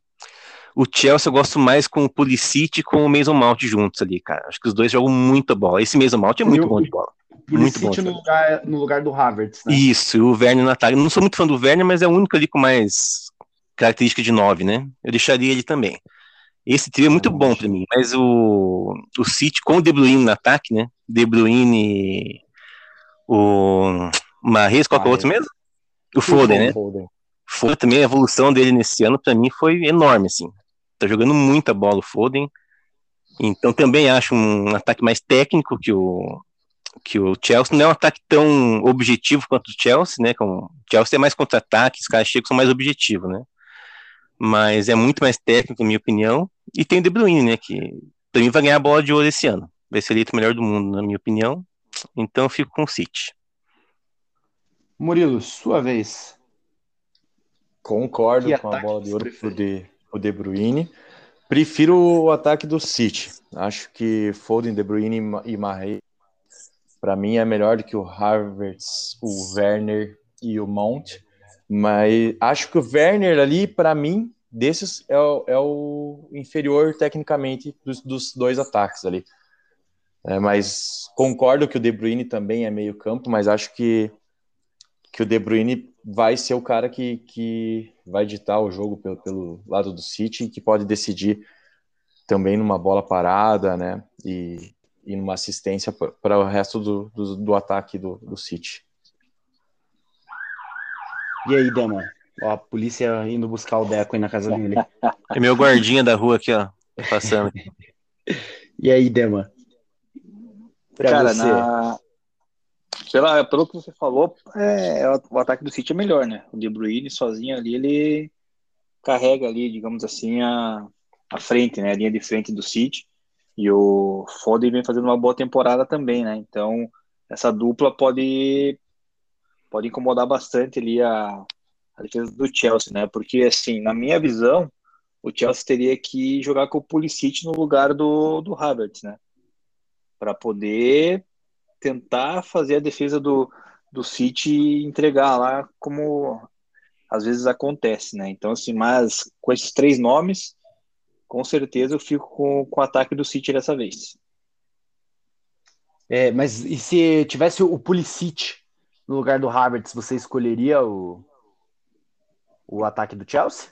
Speaker 5: O Chelsea eu gosto mais com o Pulisic e com o Mason Mount juntos ali, cara. Acho que os dois jogam muita bola. Esse Mason Mount é muito
Speaker 4: o,
Speaker 5: bom de bola.
Speaker 4: Muito bom. No lugar, no lugar do Havertz, né?
Speaker 5: Isso, o Werner no ataque. Não sou muito fã do Werner, mas é o único ali com mais característica de 9, né? Eu deixaria ele também. Esse trio é muito bom para mim, mas o, o City com o De Bruyne no ataque, né? De Bruyne, o Marres, qual que é o outro mesmo? O Foden, né? Foden. Foden também, a evolução dele nesse ano, para mim, foi enorme, assim. Tá jogando muita bola o Foden. Então também acho um ataque mais técnico que o, que o Chelsea. Não é um ataque tão objetivo quanto o Chelsea, né? Com, o Chelsea é mais contra-ataque, os caras chegam são mais objetivos, né? Mas é muito mais técnico, na minha opinião. E tem o De Bruyne, né? Que pra mim vai ganhar a bola de ouro esse ano. Vai ser eleito o melhor do mundo, na minha opinião. Então eu fico com o City.
Speaker 4: Murilo, sua vez.
Speaker 7: Concordo que com a bola de ouro pro de, pro de Bruyne. Prefiro o ataque do City. Acho que Foden, De Bruyne e Mahrez, para mim, é melhor do que o Havertz, o Werner e o Mount. Mas acho que o Werner ali, para mim, desses é o, é o inferior tecnicamente dos, dos dois ataques ali. É, mas concordo que o De Bruyne também é meio campo, mas acho que, que o De Bruyne vai ser o cara que, que vai ditar o jogo pelo, pelo lado do City e que pode decidir também numa bola parada, né? E, e numa assistência para o resto do, do, do ataque do, do City.
Speaker 4: E aí, Dama? Ó, a polícia indo buscar o Deco aí na casa dele.
Speaker 5: É meu guardinha da rua aqui, ó. Passando.
Speaker 4: e aí, Dema?
Speaker 6: Pra Cara, você. Na... Pela, pelo que você falou, é, o ataque do City é melhor, né? O De Bruyne sozinho ali, ele carrega ali, digamos assim, a, a frente, né? A linha de frente do City. E o Foden vem fazendo uma boa temporada também, né? Então, essa dupla pode pode incomodar bastante ali a, a defesa do Chelsea, né? Porque, assim, na minha visão, o Chelsea teria que jogar com o Pulisic no lugar do, do Havertz, né? Para poder tentar fazer a defesa do, do City entregar lá como às vezes acontece, né? Então, assim, mas com esses três nomes, com certeza eu fico com, com o ataque do City dessa vez.
Speaker 4: É, mas e se tivesse o Pulisic no lugar do Havertz, você escolheria o, o ataque do Chelsea?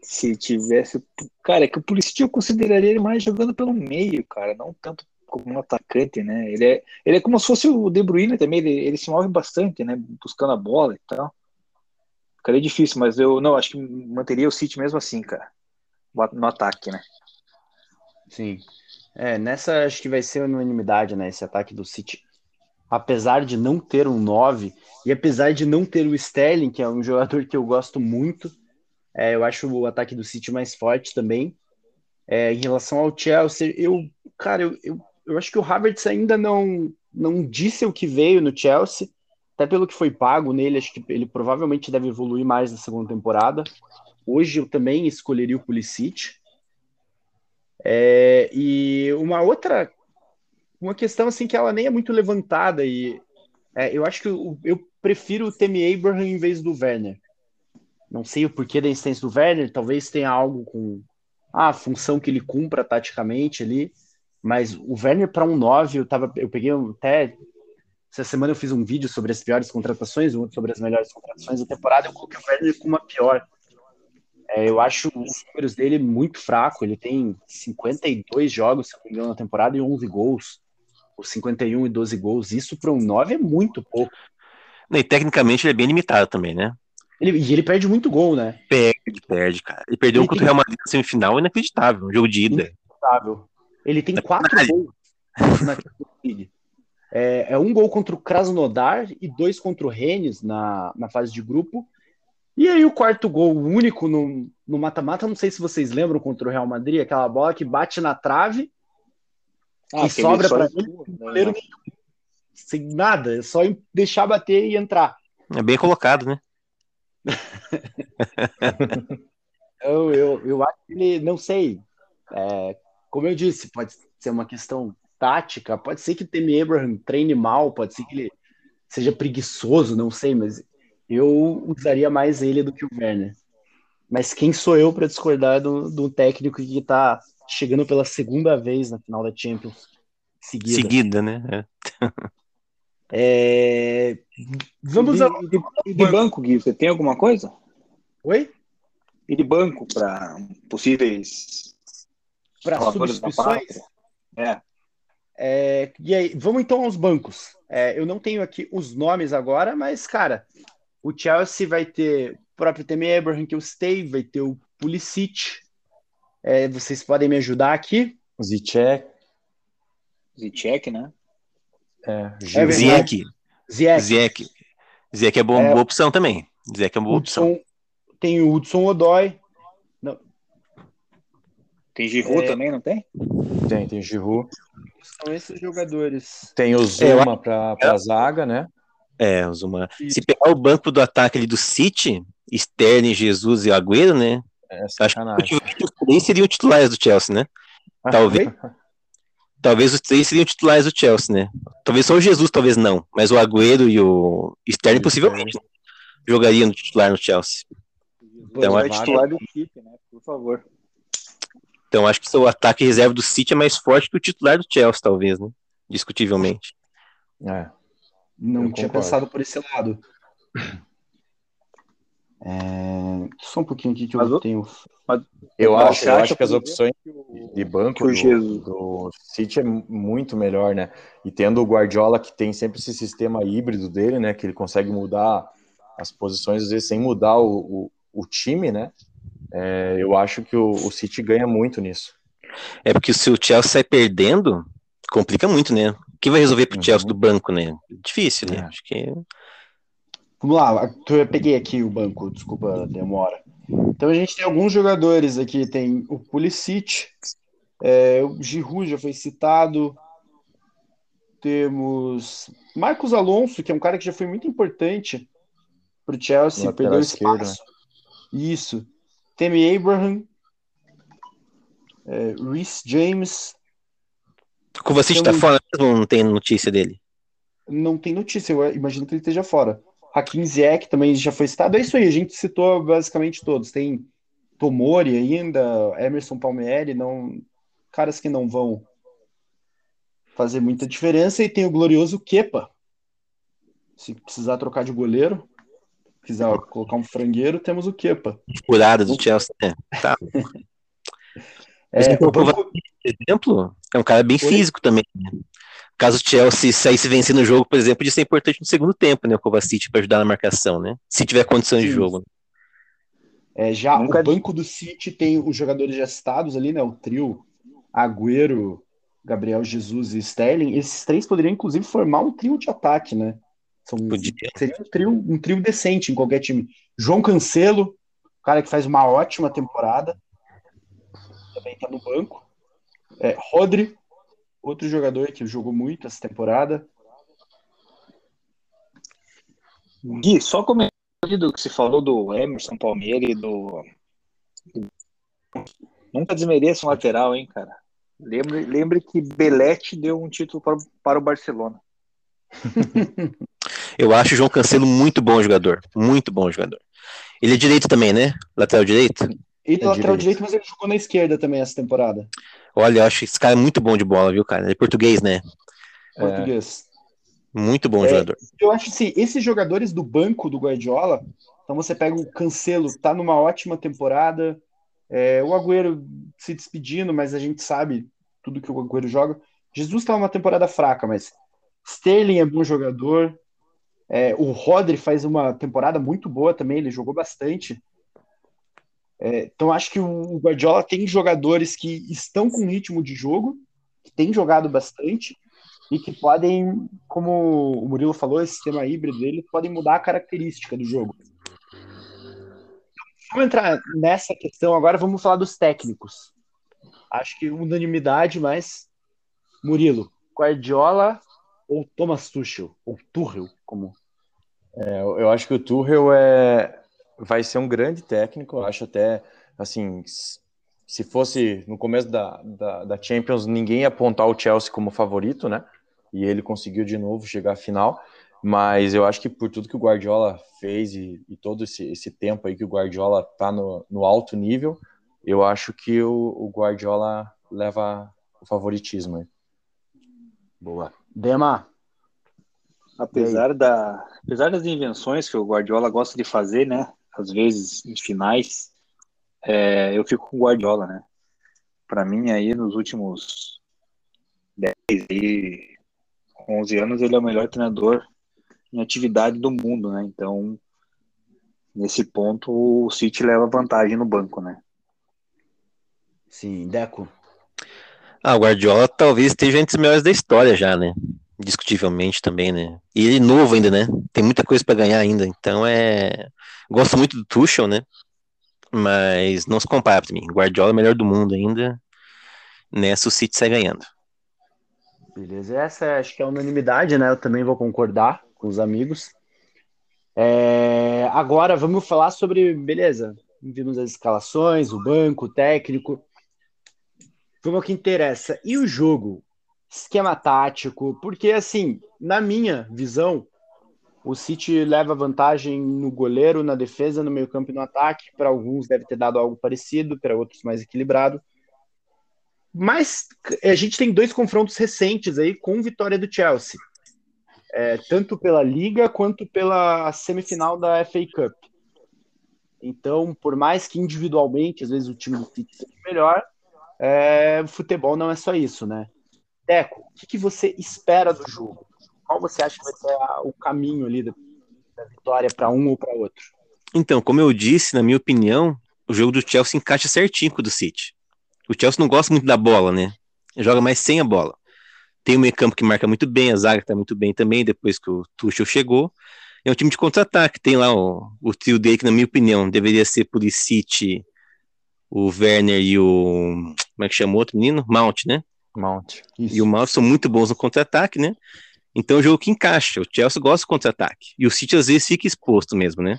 Speaker 6: Se tivesse. Cara, é que o Pulisic eu consideraria ele mais jogando pelo meio, cara, não tanto como um atacante, né? Ele é, ele é como se fosse o De Bruyne também, ele, ele se move bastante, né? Buscando a bola e tal. Ficaria difícil, mas eu não, acho que manteria o City mesmo assim, cara. No ataque, né?
Speaker 4: Sim. É, nessa acho que vai ser unanimidade, né? Esse ataque do City apesar de não ter um 9 e apesar de não ter o Sterling, que é um jogador que eu gosto muito, é, eu acho o ataque do City mais forte também. É, em relação ao Chelsea, eu, cara, eu, eu, eu, acho que o Havertz ainda não, não disse o que veio no Chelsea, até pelo que foi pago nele, acho que ele provavelmente deve evoluir mais na segunda temporada. Hoje eu também escolheria o Pulisic. É, e uma outra uma questão assim que ela nem é muito levantada e é, eu acho que eu, eu, prefiro o Temi Abraham em vez do Werner. Não sei o porquê da existência do Werner, talvez tenha algo com a função que ele cumpra taticamente ali, mas o Werner para um 9, eu tava eu peguei até essa semana eu fiz um vídeo sobre as piores contratações, um sobre as melhores contratações da temporada, eu coloquei o Werner com uma pior. É, eu acho os números dele muito fraco, ele tem 52 jogos, se não me engano, na temporada e 11 gols por 51 e 12 gols. Isso para um 9 é muito pouco.
Speaker 5: E tecnicamente ele é bem limitado também, né?
Speaker 4: Ele, e ele perde muito gol, né?
Speaker 5: Perde, perde, cara. Ele perdeu ele contra o Real Madrid na semifinal, inacreditável, um jogo de ida.
Speaker 4: Inacreditável. Ele tem quatro gols na. É, é, um gol contra o Krasnodar e dois contra o Rennes na, na fase de grupo. E aí o quarto gol, o único no mata-mata, não sei se vocês lembram contra o Real Madrid, aquela bola que bate na trave ah, e sobra para ele, goleiro né? sem nada, é só deixar bater e entrar.
Speaker 5: É bem colocado, né?
Speaker 4: eu, eu, eu acho que ele, não sei, é, como eu disse, pode ser uma questão tática, pode ser que o Temi Abraham treine mal, pode ser que ele seja preguiçoso, não sei, mas eu usaria mais ele do que o Werner. Mas quem sou eu para discordar do, do técnico que está chegando pela segunda vez na final da Champions seguida?
Speaker 5: Seguida, né? É.
Speaker 4: É... Vamos a...
Speaker 6: de, e de banco, Gui, você tem alguma coisa?
Speaker 4: Oi?
Speaker 6: E de banco para possíveis
Speaker 4: para substituições?
Speaker 6: É.
Speaker 4: é. E aí, vamos então aos bancos. É, eu não tenho aqui os nomes agora, mas, cara, o Chelsea vai ter o próprio Temi Abraham que eu citei, vai ter o Pulisic. É, vocês podem me ajudar aqui?
Speaker 7: Zicek.
Speaker 6: Zicek, né?
Speaker 7: É,
Speaker 4: É
Speaker 5: Ziek.
Speaker 4: Ziek.
Speaker 5: Ziek. Ziek é boa,
Speaker 4: É.
Speaker 5: boa opção também. Ziek é uma boa opção.
Speaker 4: Hudson, tem o Hudson Odoi.
Speaker 6: Tem Giroud
Speaker 4: É.
Speaker 6: também, não tem?
Speaker 7: Tem, tem Giroud.
Speaker 4: São esses jogadores.
Speaker 7: Tem o Zuma para a zaga, né?
Speaker 5: É, Zuma. Se pegar o banco do ataque ali do City, Sterling, Jesus e Agüero, né?
Speaker 7: É
Speaker 5: Acho que
Speaker 7: sacanagem.
Speaker 5: os três seriam titulares do Chelsea, né? Talvez.
Speaker 4: Oi?
Speaker 5: Talvez os três seriam titulares do Chelsea, né? Talvez só o Jesus, talvez não. Mas o Agüero e o Sterling possivelmente né? jogariam no titular no Chelsea. Então,
Speaker 6: Vai
Speaker 5: acho-
Speaker 6: titular do City, né? Por favor.
Speaker 5: Então acho que o ataque reserva do City é mais forte que o titular do Chelsea, talvez, né? Discutivelmente.
Speaker 7: É.
Speaker 4: Não
Speaker 7: Eu
Speaker 4: tinha
Speaker 7: concordo.
Speaker 4: pensado por esse lado. É, Só um pouquinho aqui que
Speaker 6: Mas
Speaker 4: eu
Speaker 6: o-
Speaker 4: tenho.
Speaker 7: Eu
Speaker 6: Mas
Speaker 7: acho, eu acho que as opções
Speaker 6: exemplo,
Speaker 7: de banco
Speaker 6: o
Speaker 7: do,
Speaker 6: Jesus-
Speaker 7: do City é muito melhor, né? E tendo o Guardiola que tem sempre esse sistema híbrido dele, né? Que ele consegue mudar as posições às vezes sem mudar o, o, o time, né? É, eu acho que o, o City ganha muito nisso.
Speaker 5: É porque se o Chelsea sai perdendo, complica muito, né? O que vai resolver pro
Speaker 7: Uhum.
Speaker 5: Chelsea do banco, né? Difícil, né?
Speaker 7: É.
Speaker 5: Acho que
Speaker 4: Vamos lá, eu peguei aqui o banco, desculpa a demora. Então a gente tem alguns jogadores aqui, tem o Pulisic, é, o Giroud já foi citado, temos Marcos Alonso, que é um cara que já foi muito importante para o Chelsea, perdeu
Speaker 7: esquerdo,
Speaker 4: espaço. Isso. Temi Abraham, é, Reece James,
Speaker 5: o Kovacic tá
Speaker 4: Temos-
Speaker 5: fora mesmo, não tem notícia dele.
Speaker 4: não tem notícia, eu imagino que ele esteja fora. Hakim Ziyech também já foi citado. É isso aí, a gente citou basicamente todos. Tem Tomori ainda, Emerson Palmieri, não, caras que não vão fazer muita diferença. E tem o glorioso Kepa. Se precisar trocar de goleiro, quiser colocar um frangueiro, temos o Kepa.
Speaker 5: Furada do Chelsea, né? Tá.
Speaker 4: É,
Speaker 5: então,
Speaker 4: o banco-
Speaker 5: exemplo, é um cara bem físico também. Caso o Chelsea saísse vencendo o jogo, por exemplo, podia ser importante no segundo tempo, né? O Kovacic para ajudar na marcação, né? Se tiver condição de
Speaker 4: Sim.
Speaker 5: jogo.
Speaker 4: É, já
Speaker 6: Nunca-
Speaker 4: o banco do City tem os jogadores já citados ali, né? O trio Agüero, Gabriel Jesus e Sterling. Esses três poderiam, inclusive, formar um trio de ataque, né? São,
Speaker 5: Podia.
Speaker 4: seria um trio, um trio decente em qualquer time. João Cancelo, cara que faz uma ótima temporada, também tá no banco. É, Rodri, outro jogador que jogou muito essa temporada.
Speaker 6: Gui, só comentando do que se falou do Emerson Palmieri e do. Nunca desmereça um lateral, hein, cara. Lembre, lembre que Belete deu um título para, para o Barcelona.
Speaker 5: Eu acho o João Cancelo muito bom jogador. Muito bom jogador. Ele é direito também, né? Lateral direito?
Speaker 4: Ele é
Speaker 7: É
Speaker 4: lateral
Speaker 7: direito.
Speaker 4: direito, mas ele jogou na esquerda também essa temporada.
Speaker 5: Olha, eu acho que esse cara é muito bom de bola, viu, cara? Ele é português, né?
Speaker 7: É.
Speaker 4: Português.
Speaker 5: Muito bom
Speaker 4: É.
Speaker 5: jogador.
Speaker 4: Eu acho assim, esses jogadores do banco do Guardiola, então você pega o Cancelo, tá numa ótima temporada, é, o Agüero se despedindo, mas a gente sabe tudo que o Agüero joga. Jesus tá numa temporada fraca, mas Sterling é bom jogador, é, o Rodri faz uma temporada muito boa também, ele jogou bastante. É, então acho que o Guardiola tem jogadores que estão com ritmo de jogo, que têm jogado bastante, e que podem, como o Murilo falou, esse sistema híbrido dele, podem mudar a característica do jogo. Vamos entrar nessa questão agora, vamos falar dos técnicos. Acho que unanimidade, mas Murilo, Guardiola ou Thomas Tuchel, ou Tuchel, como
Speaker 7: É, eu eu acho que o Tuchel é, vai ser um grande técnico. Eu acho até, assim, se fosse no começo da, da, da Champions, ninguém ia apontar o Chelsea como favorito, né? E ele conseguiu de novo chegar à final. Mas eu acho que por tudo que o Guardiola fez e, e todo esse, esse, tempo aí que o Guardiola tá no, no alto nível, eu acho que o, o Guardiola leva o favoritismo aí.
Speaker 4: Boa. Dema.
Speaker 6: Apesar, da, apesar das invenções que o Guardiola gosta de fazer, né? Às vezes em finais, é, eu fico com o Guardiola, né? Para mim, aí nos últimos 10 e 11 anos, ele é o melhor treinador em atividade do mundo, né? Então, nesse ponto, o City leva vantagem no banco, né?
Speaker 4: Sim, Deco.
Speaker 5: Ah, o Guardiola talvez esteja entre os melhores da história já, né? Discutivelmente também, né? E ele é novo ainda, né? Tem muita coisa para ganhar ainda. Então é. Gosto muito do Tuchel, né? Mas não se compara para mim. Guardiola é o melhor do mundo ainda. Nessa o City sai ganhando.
Speaker 4: Beleza, essa acho que é unanimidade, né? Eu também vou concordar com os amigos. É... Agora vamos falar sobre, beleza, vimos as escalações, o banco, o técnico. Vamos ao que interessa. E o jogo? Esquema tático? Porque, assim, na minha visão, o City leva vantagem no goleiro, na defesa, no meio-campo e no ataque. Para alguns deve ter dado algo parecido, para outros mais equilibrado. Mas a gente tem dois confrontos recentes aí com vitória do Chelsea. É, tanto pela Liga quanto pela semifinal da FA Cup. Então, por mais que individualmente, às vezes o time do City seja melhor, é, o futebol não é só isso, né? Deco, o que, que, você espera do jogo? Qual você acha que vai ser o caminho ali da, da vitória para um ou para outro?
Speaker 5: Então, como eu disse, na minha opinião, o jogo do Chelsea encaixa certinho com o do City. O Chelsea não gosta muito da bola, né? Joga mais sem a bola. Tem o meio campo que marca muito bem, a zaga está muito bem também, depois que o Tuchel chegou. É um time de contra-ataque. Tem lá o, o trio dele, que na minha opinião deveria ser Pulisic, o Werner e o. Como é que chama o outro menino? Mount, né?
Speaker 7: Mount.
Speaker 5: Isso. E o Mount são muito bons no contra-ataque, né? Então é um jogo que encaixa. O Chelsea gosta do contra-ataque. E o City às vezes fica exposto mesmo, né?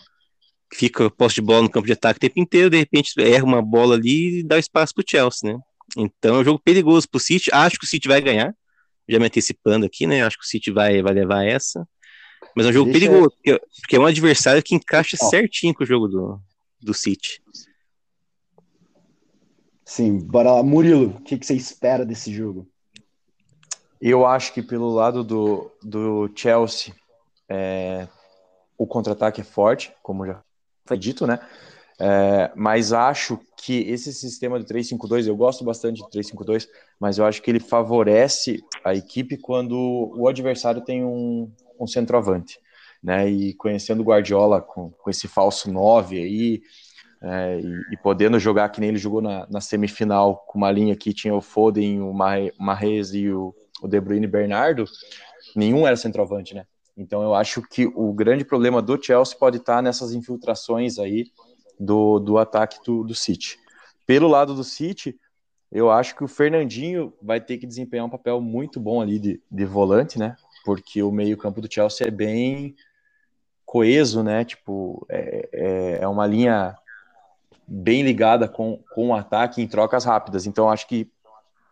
Speaker 5: Fica posse de bola no campo de ataque o tempo inteiro, de repente erra uma bola ali e dá espaço pro Chelsea, né? Então é um jogo perigoso pro City. Acho que o City vai ganhar. Já me antecipando aqui, né? Acho que o City vai, vai levar essa. Mas é um jogo Deixa... perigoso, porque, porque, é um adversário que encaixa oh. certinho com o jogo do, do City.
Speaker 4: Sim, bora lá. Murilo, o que, que você espera desse jogo?
Speaker 7: Eu acho que pelo lado do, do Chelsea, é, o contra-ataque é forte, como já foi dito, né? É, mas acho que esse sistema do 3-5-2, eu gosto bastante do 3-5-2, mas eu acho que ele favorece a equipe quando o adversário tem um, um centroavante, né? E conhecendo o Guardiola com, com esse falso 9 aí, é, e, e, podendo jogar que nem ele jogou na, na, semifinal, com uma linha que tinha o Foden, o Marrez e o, o De Bruyne e Bernardo, nenhum era centroavante, né? Então eu acho que o grande problema do Chelsea pode estar nessas infiltrações aí do, do ataque do, do City. Pelo lado do City, eu acho que o Fernandinho vai ter que desempenhar um papel muito bom ali de, de volante, né? Porque o meio-campo do Chelsea é bem coeso, né? Tipo, é, é, é uma linha bem ligada com, com o ataque em trocas rápidas. Então, acho que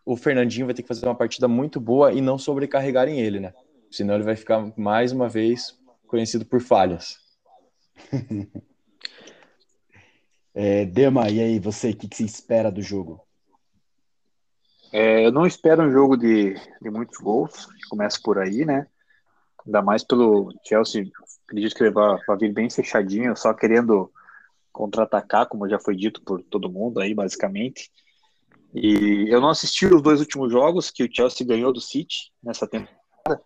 Speaker 7: o Fernandinho vai ter que fazer uma partida muito boa e não sobrecarregarem ele, né? Senão ele vai ficar mais uma vez conhecido por falhas.
Speaker 4: é, Dema, e aí, você, o que, que você espera do jogo?
Speaker 6: É, eu não espero um jogo de, de muitos gols, começa por aí, né? Ainda mais pelo Chelsea, acredito que ele vai, vai vir bem fechadinho, só querendo contra-atacar, como já foi dito por todo mundo aí, basicamente. E eu não assisti os dois últimos jogos que o Chelsea ganhou do City nessa temporada,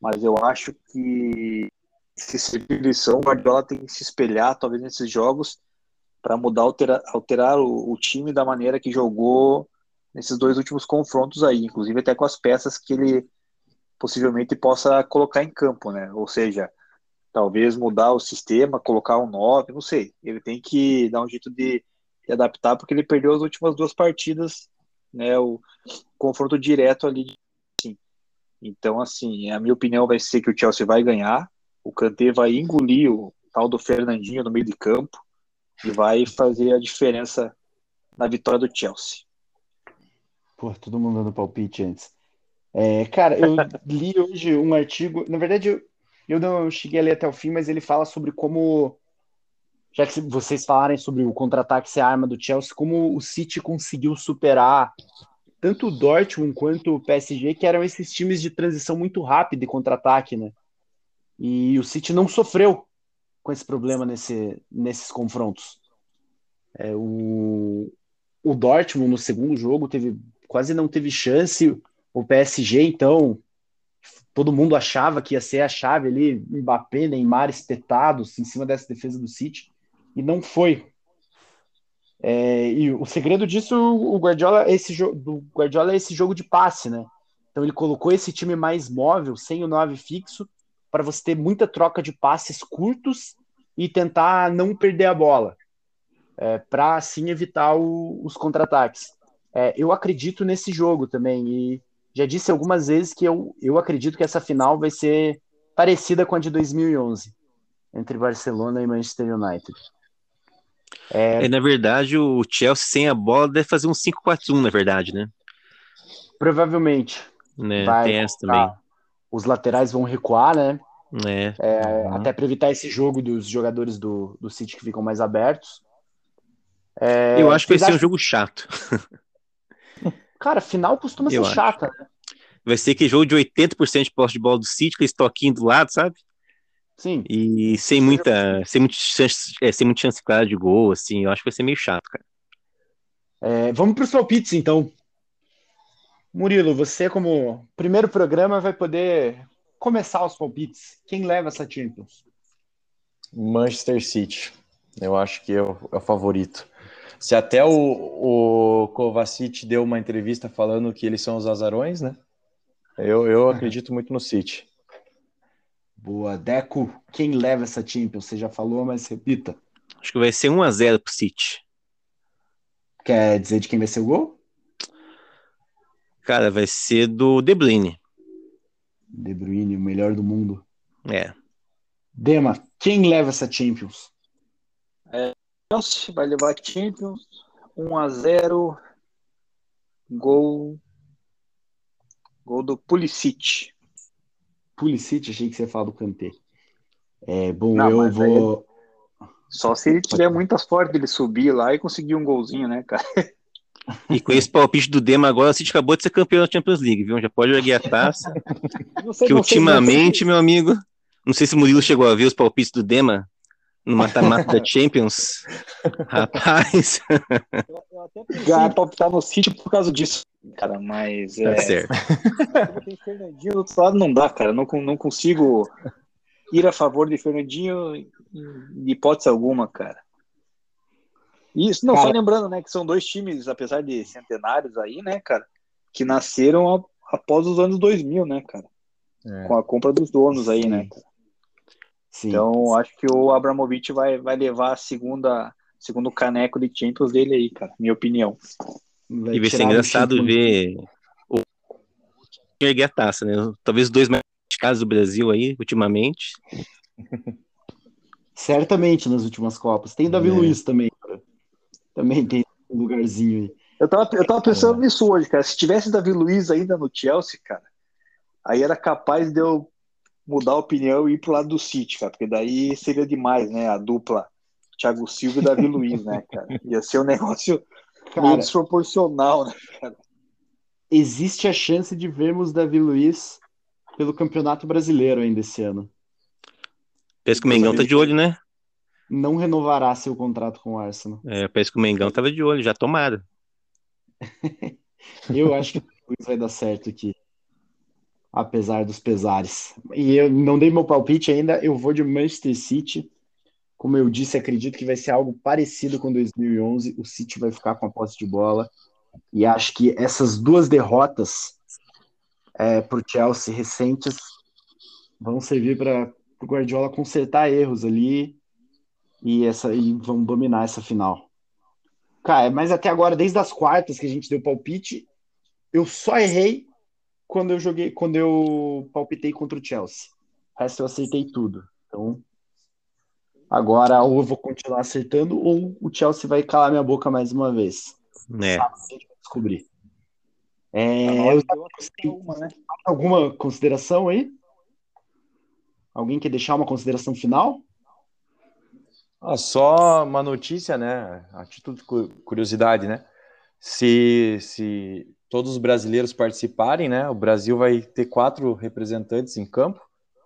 Speaker 6: mas eu acho que se servir lição, o Guardiola tem que se espelhar, talvez, nesses jogos para mudar, alterar, alterar o, o, time da maneira que jogou nesses dois últimos confrontos aí, inclusive até com as peças que ele possivelmente possa colocar em campo, né? Ou seja, talvez mudar o sistema, colocar um 9, não sei. Ele tem que dar um jeito de, de adaptar, porque ele perdeu as últimas duas partidas, né? O confronto direto ali. Assim. Então, assim, a minha opinião vai ser que o Chelsea vai ganhar, o Kanté vai engolir o tal do Fernandinho no meio de campo e vai fazer a diferença na vitória do Chelsea.
Speaker 4: Pô, todo mundo dando palpite antes. É, cara, eu li hoje um artigo, na verdade, eu, Eu não cheguei a ler até o fim, mas ele fala sobre como, já que vocês falarem sobre o contra-ataque ser a arma do Chelsea, como o City conseguiu superar tanto o Dortmund quanto o PSG, que eram esses times de transição muito rápida e contra-ataque, né? E o City não sofreu com esse problema nesse, nesses confrontos. É, o, o Dortmund no segundo jogo teve quase não teve chance. O PSG, então, todo mundo achava que ia ser a chave ali, Mbappé, Neymar espetados em cima dessa defesa do City, e não foi. É, e o segredo disso, o Guardiola, esse do Guardiola é esse jogo de passe, né? Então ele colocou esse time mais móvel, sem o 9 fixo, para você ter muita troca de passes curtos e tentar não perder a bola, é, para assim evitar o, os contra-ataques. É, eu acredito nesse jogo também, e já disse algumas vezes que eu, eu acredito que essa final vai ser parecida com a de 2011, entre Barcelona e Manchester United.
Speaker 5: É... é... na verdade, o Chelsea sem a bola deve fazer um 5-4-1, na verdade, né?
Speaker 4: Provavelmente.
Speaker 5: Né? Vai Tem essa também.
Speaker 4: Os laterais vão recuar, né?
Speaker 5: É.
Speaker 4: é uhum. Até para evitar esse jogo dos jogadores do, do City que ficam mais abertos.
Speaker 5: É, Eu acho que vai ser um jogo chato.
Speaker 4: Cara, final costuma Eu ser acho. chata, né?
Speaker 5: Vai ser que jogo de 80% de posse de bola do City, com esse toquinho do lado, sabe?
Speaker 4: Sim.
Speaker 5: E sem muita, sem muita chance, é, sem muita chance clara de gol, assim, eu acho que vai ser meio chato, cara.
Speaker 4: É, vamos para os palpites, então. Murilo, você como primeiro programa vai poder começar os palpites. Quem leva essa Champions?
Speaker 7: Manchester City. Eu acho que é o, é o favorito. Se até o, o Kovacic deu uma entrevista falando que eles são os azarões, né? Eu, eu acredito muito no City.
Speaker 4: Boa. Deco, quem leva essa Champions? Você já falou, mas repita.
Speaker 5: Acho que vai ser 1x0 pro City.
Speaker 4: Quer dizer de quem vai ser o gol?
Speaker 5: Cara, vai ser do De Bruyne.
Speaker 4: De Bruyne, o melhor do mundo.
Speaker 5: É.
Speaker 4: Dema, quem leva essa Champions?
Speaker 6: É, Chelsea vai levar Champions 1x0. Gol. Gol do Pulisic.
Speaker 4: Pulisic, achei que você ia falar do Kanté. É, bom, Não, eu vou.
Speaker 6: Só se ele tiver muita sorte dele subir lá e conseguir um golzinho, né, cara?
Speaker 5: E com esse palpite do Dema agora, o City acabou de ser campeão da Champions League, viu? Já pode erguer a taça. Sei, que ultimamente, meu amigo, não sei se o Murilo chegou a ver os palpites do Dema no mata-mata da Champions. Rapaz.
Speaker 6: Eu, eu até pensei em palpitar no City por causa disso cara, mas. Tá é,
Speaker 5: certo.
Speaker 6: Tem Fernandinho do outro lado, não dá, cara. Não, não consigo ir a favor de Fernandinho de hipótese alguma, cara. Isso, não, cara, só lembrando, né, que são dois times, apesar de centenários aí, né, cara, que nasceram após os anos 2000, né, cara. É. Com a compra dos donos aí, né, cara. Sim. Então, acho que o Abramovich vai, vai levar a segunda, segundo caneco de Champions dele aí, cara, minha opinião.
Speaker 5: Vai e vai ser engraçado ver o erguer a taça, né? Talvez os dois mais casos do Brasil aí, ultimamente.
Speaker 4: Certamente nas últimas Copas. Tem o Davi é. Luiz também, cara. Também tem um lugarzinho aí.
Speaker 6: Eu tava, eu tava pensando é. nisso hoje, cara. Se tivesse Davi Luiz ainda no Chelsea, cara, aí era capaz de eu mudar a opinião e ir pro lado do City, cara, porque daí seria demais, né? A dupla Thiago Silva e Davi Luiz, né, cara? Ia ser um negócio cara, meio desproporcional, né, cara?
Speaker 4: Existe a chance de vermos Davi Luiz pelo Campeonato Brasileiro ainda esse ano.
Speaker 5: Parece que o Mengão tá de olho, né?
Speaker 4: Não renovará seu contrato com o Arsenal.
Speaker 5: É, parece que o Mengão tava de olho, já tomado.
Speaker 4: eu acho que o Luiz vai dar certo aqui. Apesar dos pesares. E eu não dei meu palpite ainda, eu vou de Manchester City como eu disse, acredito que vai ser algo parecido com 2011. O City vai ficar com a posse de bola. E acho que essas duas derrotas é, para o Chelsea recentes vão servir para o Guardiola consertar erros ali e, essa, e vão dominar essa final. Cara, mas até agora, desde as quartas que a gente deu palpite, eu só errei quando eu joguei, quando eu palpitei contra o Chelsea. O resto eu acertei tudo. Então, Agora, ou eu vou continuar acertando, ou o Chelsea vai calar minha boca mais uma vez.
Speaker 5: É. Sabe,
Speaker 4: a gente vai descobrir. É, eu, uma, né? Alguma consideração aí? Alguém quer deixar uma consideração final?
Speaker 7: Ah, só uma notícia, né? A título de curiosidade, né? Se, se todos os brasileiros participarem, né? O Brasil vai ter quatro representantes em campo,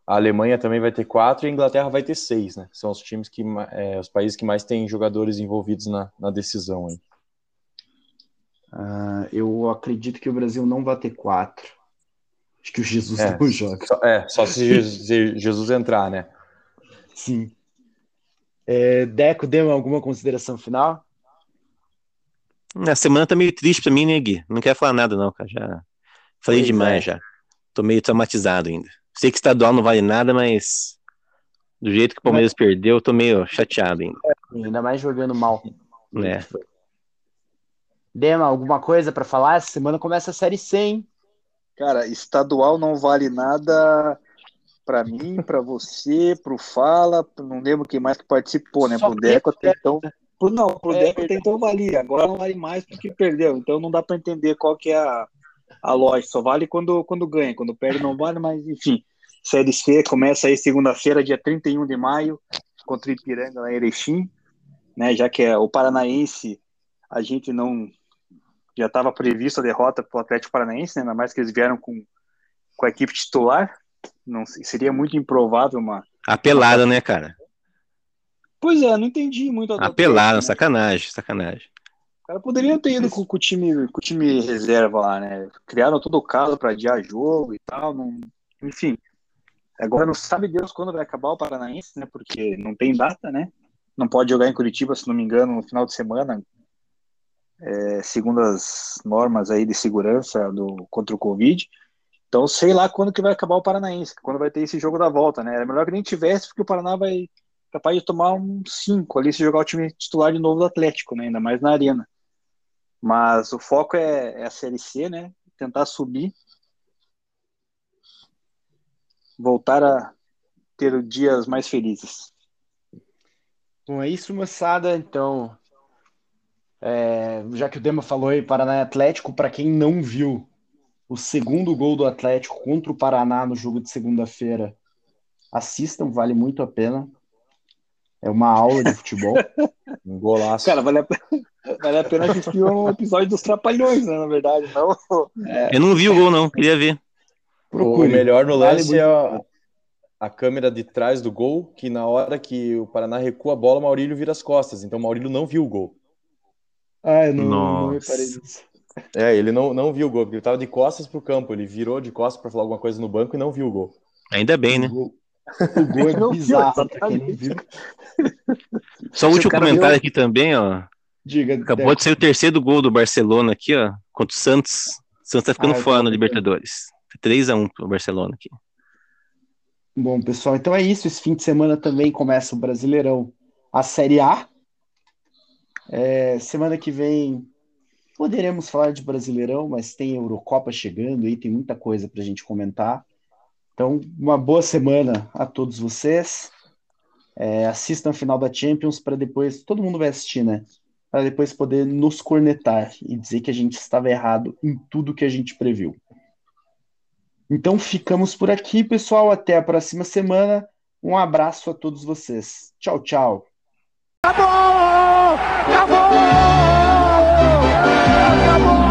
Speaker 7: a Alemanha também vai ter quatro e a Inglaterra vai ter seis, né? São os times que é, os países que mais têm jogadores envolvidos na, na decisão aí.
Speaker 4: Uh, eu acredito que o Brasil não vai ter quatro. Acho que o Jesus é, não joga.
Speaker 7: Só, é, só se Jesus entrar, né?
Speaker 4: Sim. É, Deco, deu alguma consideração final?
Speaker 5: A semana tá meio triste pra mim, né, Gui? Não quero falar nada, não, cara. Já falei pois demais é. já. Tô meio traumatizado ainda. Sei que estadual não vale nada, mas do jeito que o Palmeiras mas... perdeu, eu tô meio chateado ainda.
Speaker 4: É, ainda mais jogando mal.
Speaker 5: É.
Speaker 4: Dema, alguma coisa para falar? Essa semana começa a Série C, hein?
Speaker 6: Cara, estadual não vale nada para mim, para você, pro Fala, não lembro quem mais que participou, né? Só pro Deco até então. Não, pro é, Deco até então valia, agora não vale mais porque perdeu, então não dá para entender qual que é a, a loja, só vale quando, quando ganha, quando perde não vale, mas enfim. Série C começa aí segunda-feira, dia 31 de maio, contra o Ipiranga na Erechim, né? Já que é o Paranaense, a gente não já estava previsto a derrota para o Atlético Paranaense, né? ainda mais que eles vieram com, com a equipe titular. Não seria muito improvável uma.
Speaker 5: Apelada, uma... né, cara?
Speaker 6: Pois é, não entendi muito.
Speaker 5: Apelada, né? sacanagem, sacanagem.
Speaker 6: O cara poderia ter ido com, com, o time, com o time reserva lá, né? Criaram todo o caso para adiar jogo e tal. Não... Enfim. Agora não sabe Deus quando vai acabar o Paranaense, né? Porque não tem data, né? Não pode jogar em Curitiba, se não me engano, no final de semana, é, segundo as normas aí de segurança do contra o Covid. Então, sei lá quando que vai acabar o Paranaense, quando vai ter esse jogo da volta, né? É melhor que nem tivesse, porque o Paraná vai capaz de tomar um 5 ali se jogar o time titular de novo do Atlético, né? Ainda mais na arena. Mas o foco é, é a Série C, né? Tentar subir, voltar a ter dias mais felizes.
Speaker 4: Bom, é isso, moçada. Então, é, já que o Dema falou aí, Paraná e Atlético, para quem não viu o segundo gol do Atlético contra o Paraná no jogo de segunda-feira, assistam, vale muito a pena. É uma aula de futebol.
Speaker 7: um golaço.
Speaker 6: Cara, vale a, vale a pena assistir um episódio dos Trapalhões, né, na verdade. Não...
Speaker 5: É. Eu não vi o gol, não, queria ver.
Speaker 7: Procure. O melhor no lance vale é a, a, câmera de trás do gol, que na hora que o Paraná recua a bola, o Maurílio vira as costas. Então o Maurílio não viu o gol.
Speaker 4: Ah, eu não, não reparei nisso.
Speaker 7: É, ele não, não viu o gol, porque ele tava de costas pro campo. Ele virou de costas para falar alguma coisa no banco e não viu o gol.
Speaker 5: Ainda bem, né? O
Speaker 4: gol, o gol é bizarro pra quem não viu.
Speaker 5: Só o último comentário aqui também, ó.
Speaker 4: Diga,
Speaker 5: Acabou de ser o terceiro gol do Barcelona aqui, ó, contra o Santos. O Santos tá ficando ah, fora no Libertadores. 3x1 pro Barcelona aqui.
Speaker 4: Bom, pessoal, então é isso. Esse fim de semana também começa o Brasileirão, a Série A. É, semana que vem poderemos falar de Brasileirão, mas tem Eurocopa chegando e tem muita coisa para a gente comentar. Então, uma boa semana a todos vocês. É, assistam a final da Champions para depois. Todo mundo vai assistir, né? Para depois poder nos cornetar e dizer que a gente estava errado em tudo que a gente previu. Então, ficamos por aqui, pessoal. Até a próxima semana. Um abraço a todos vocês. Tchau, tchau. Acabou! Acabou! Acabou!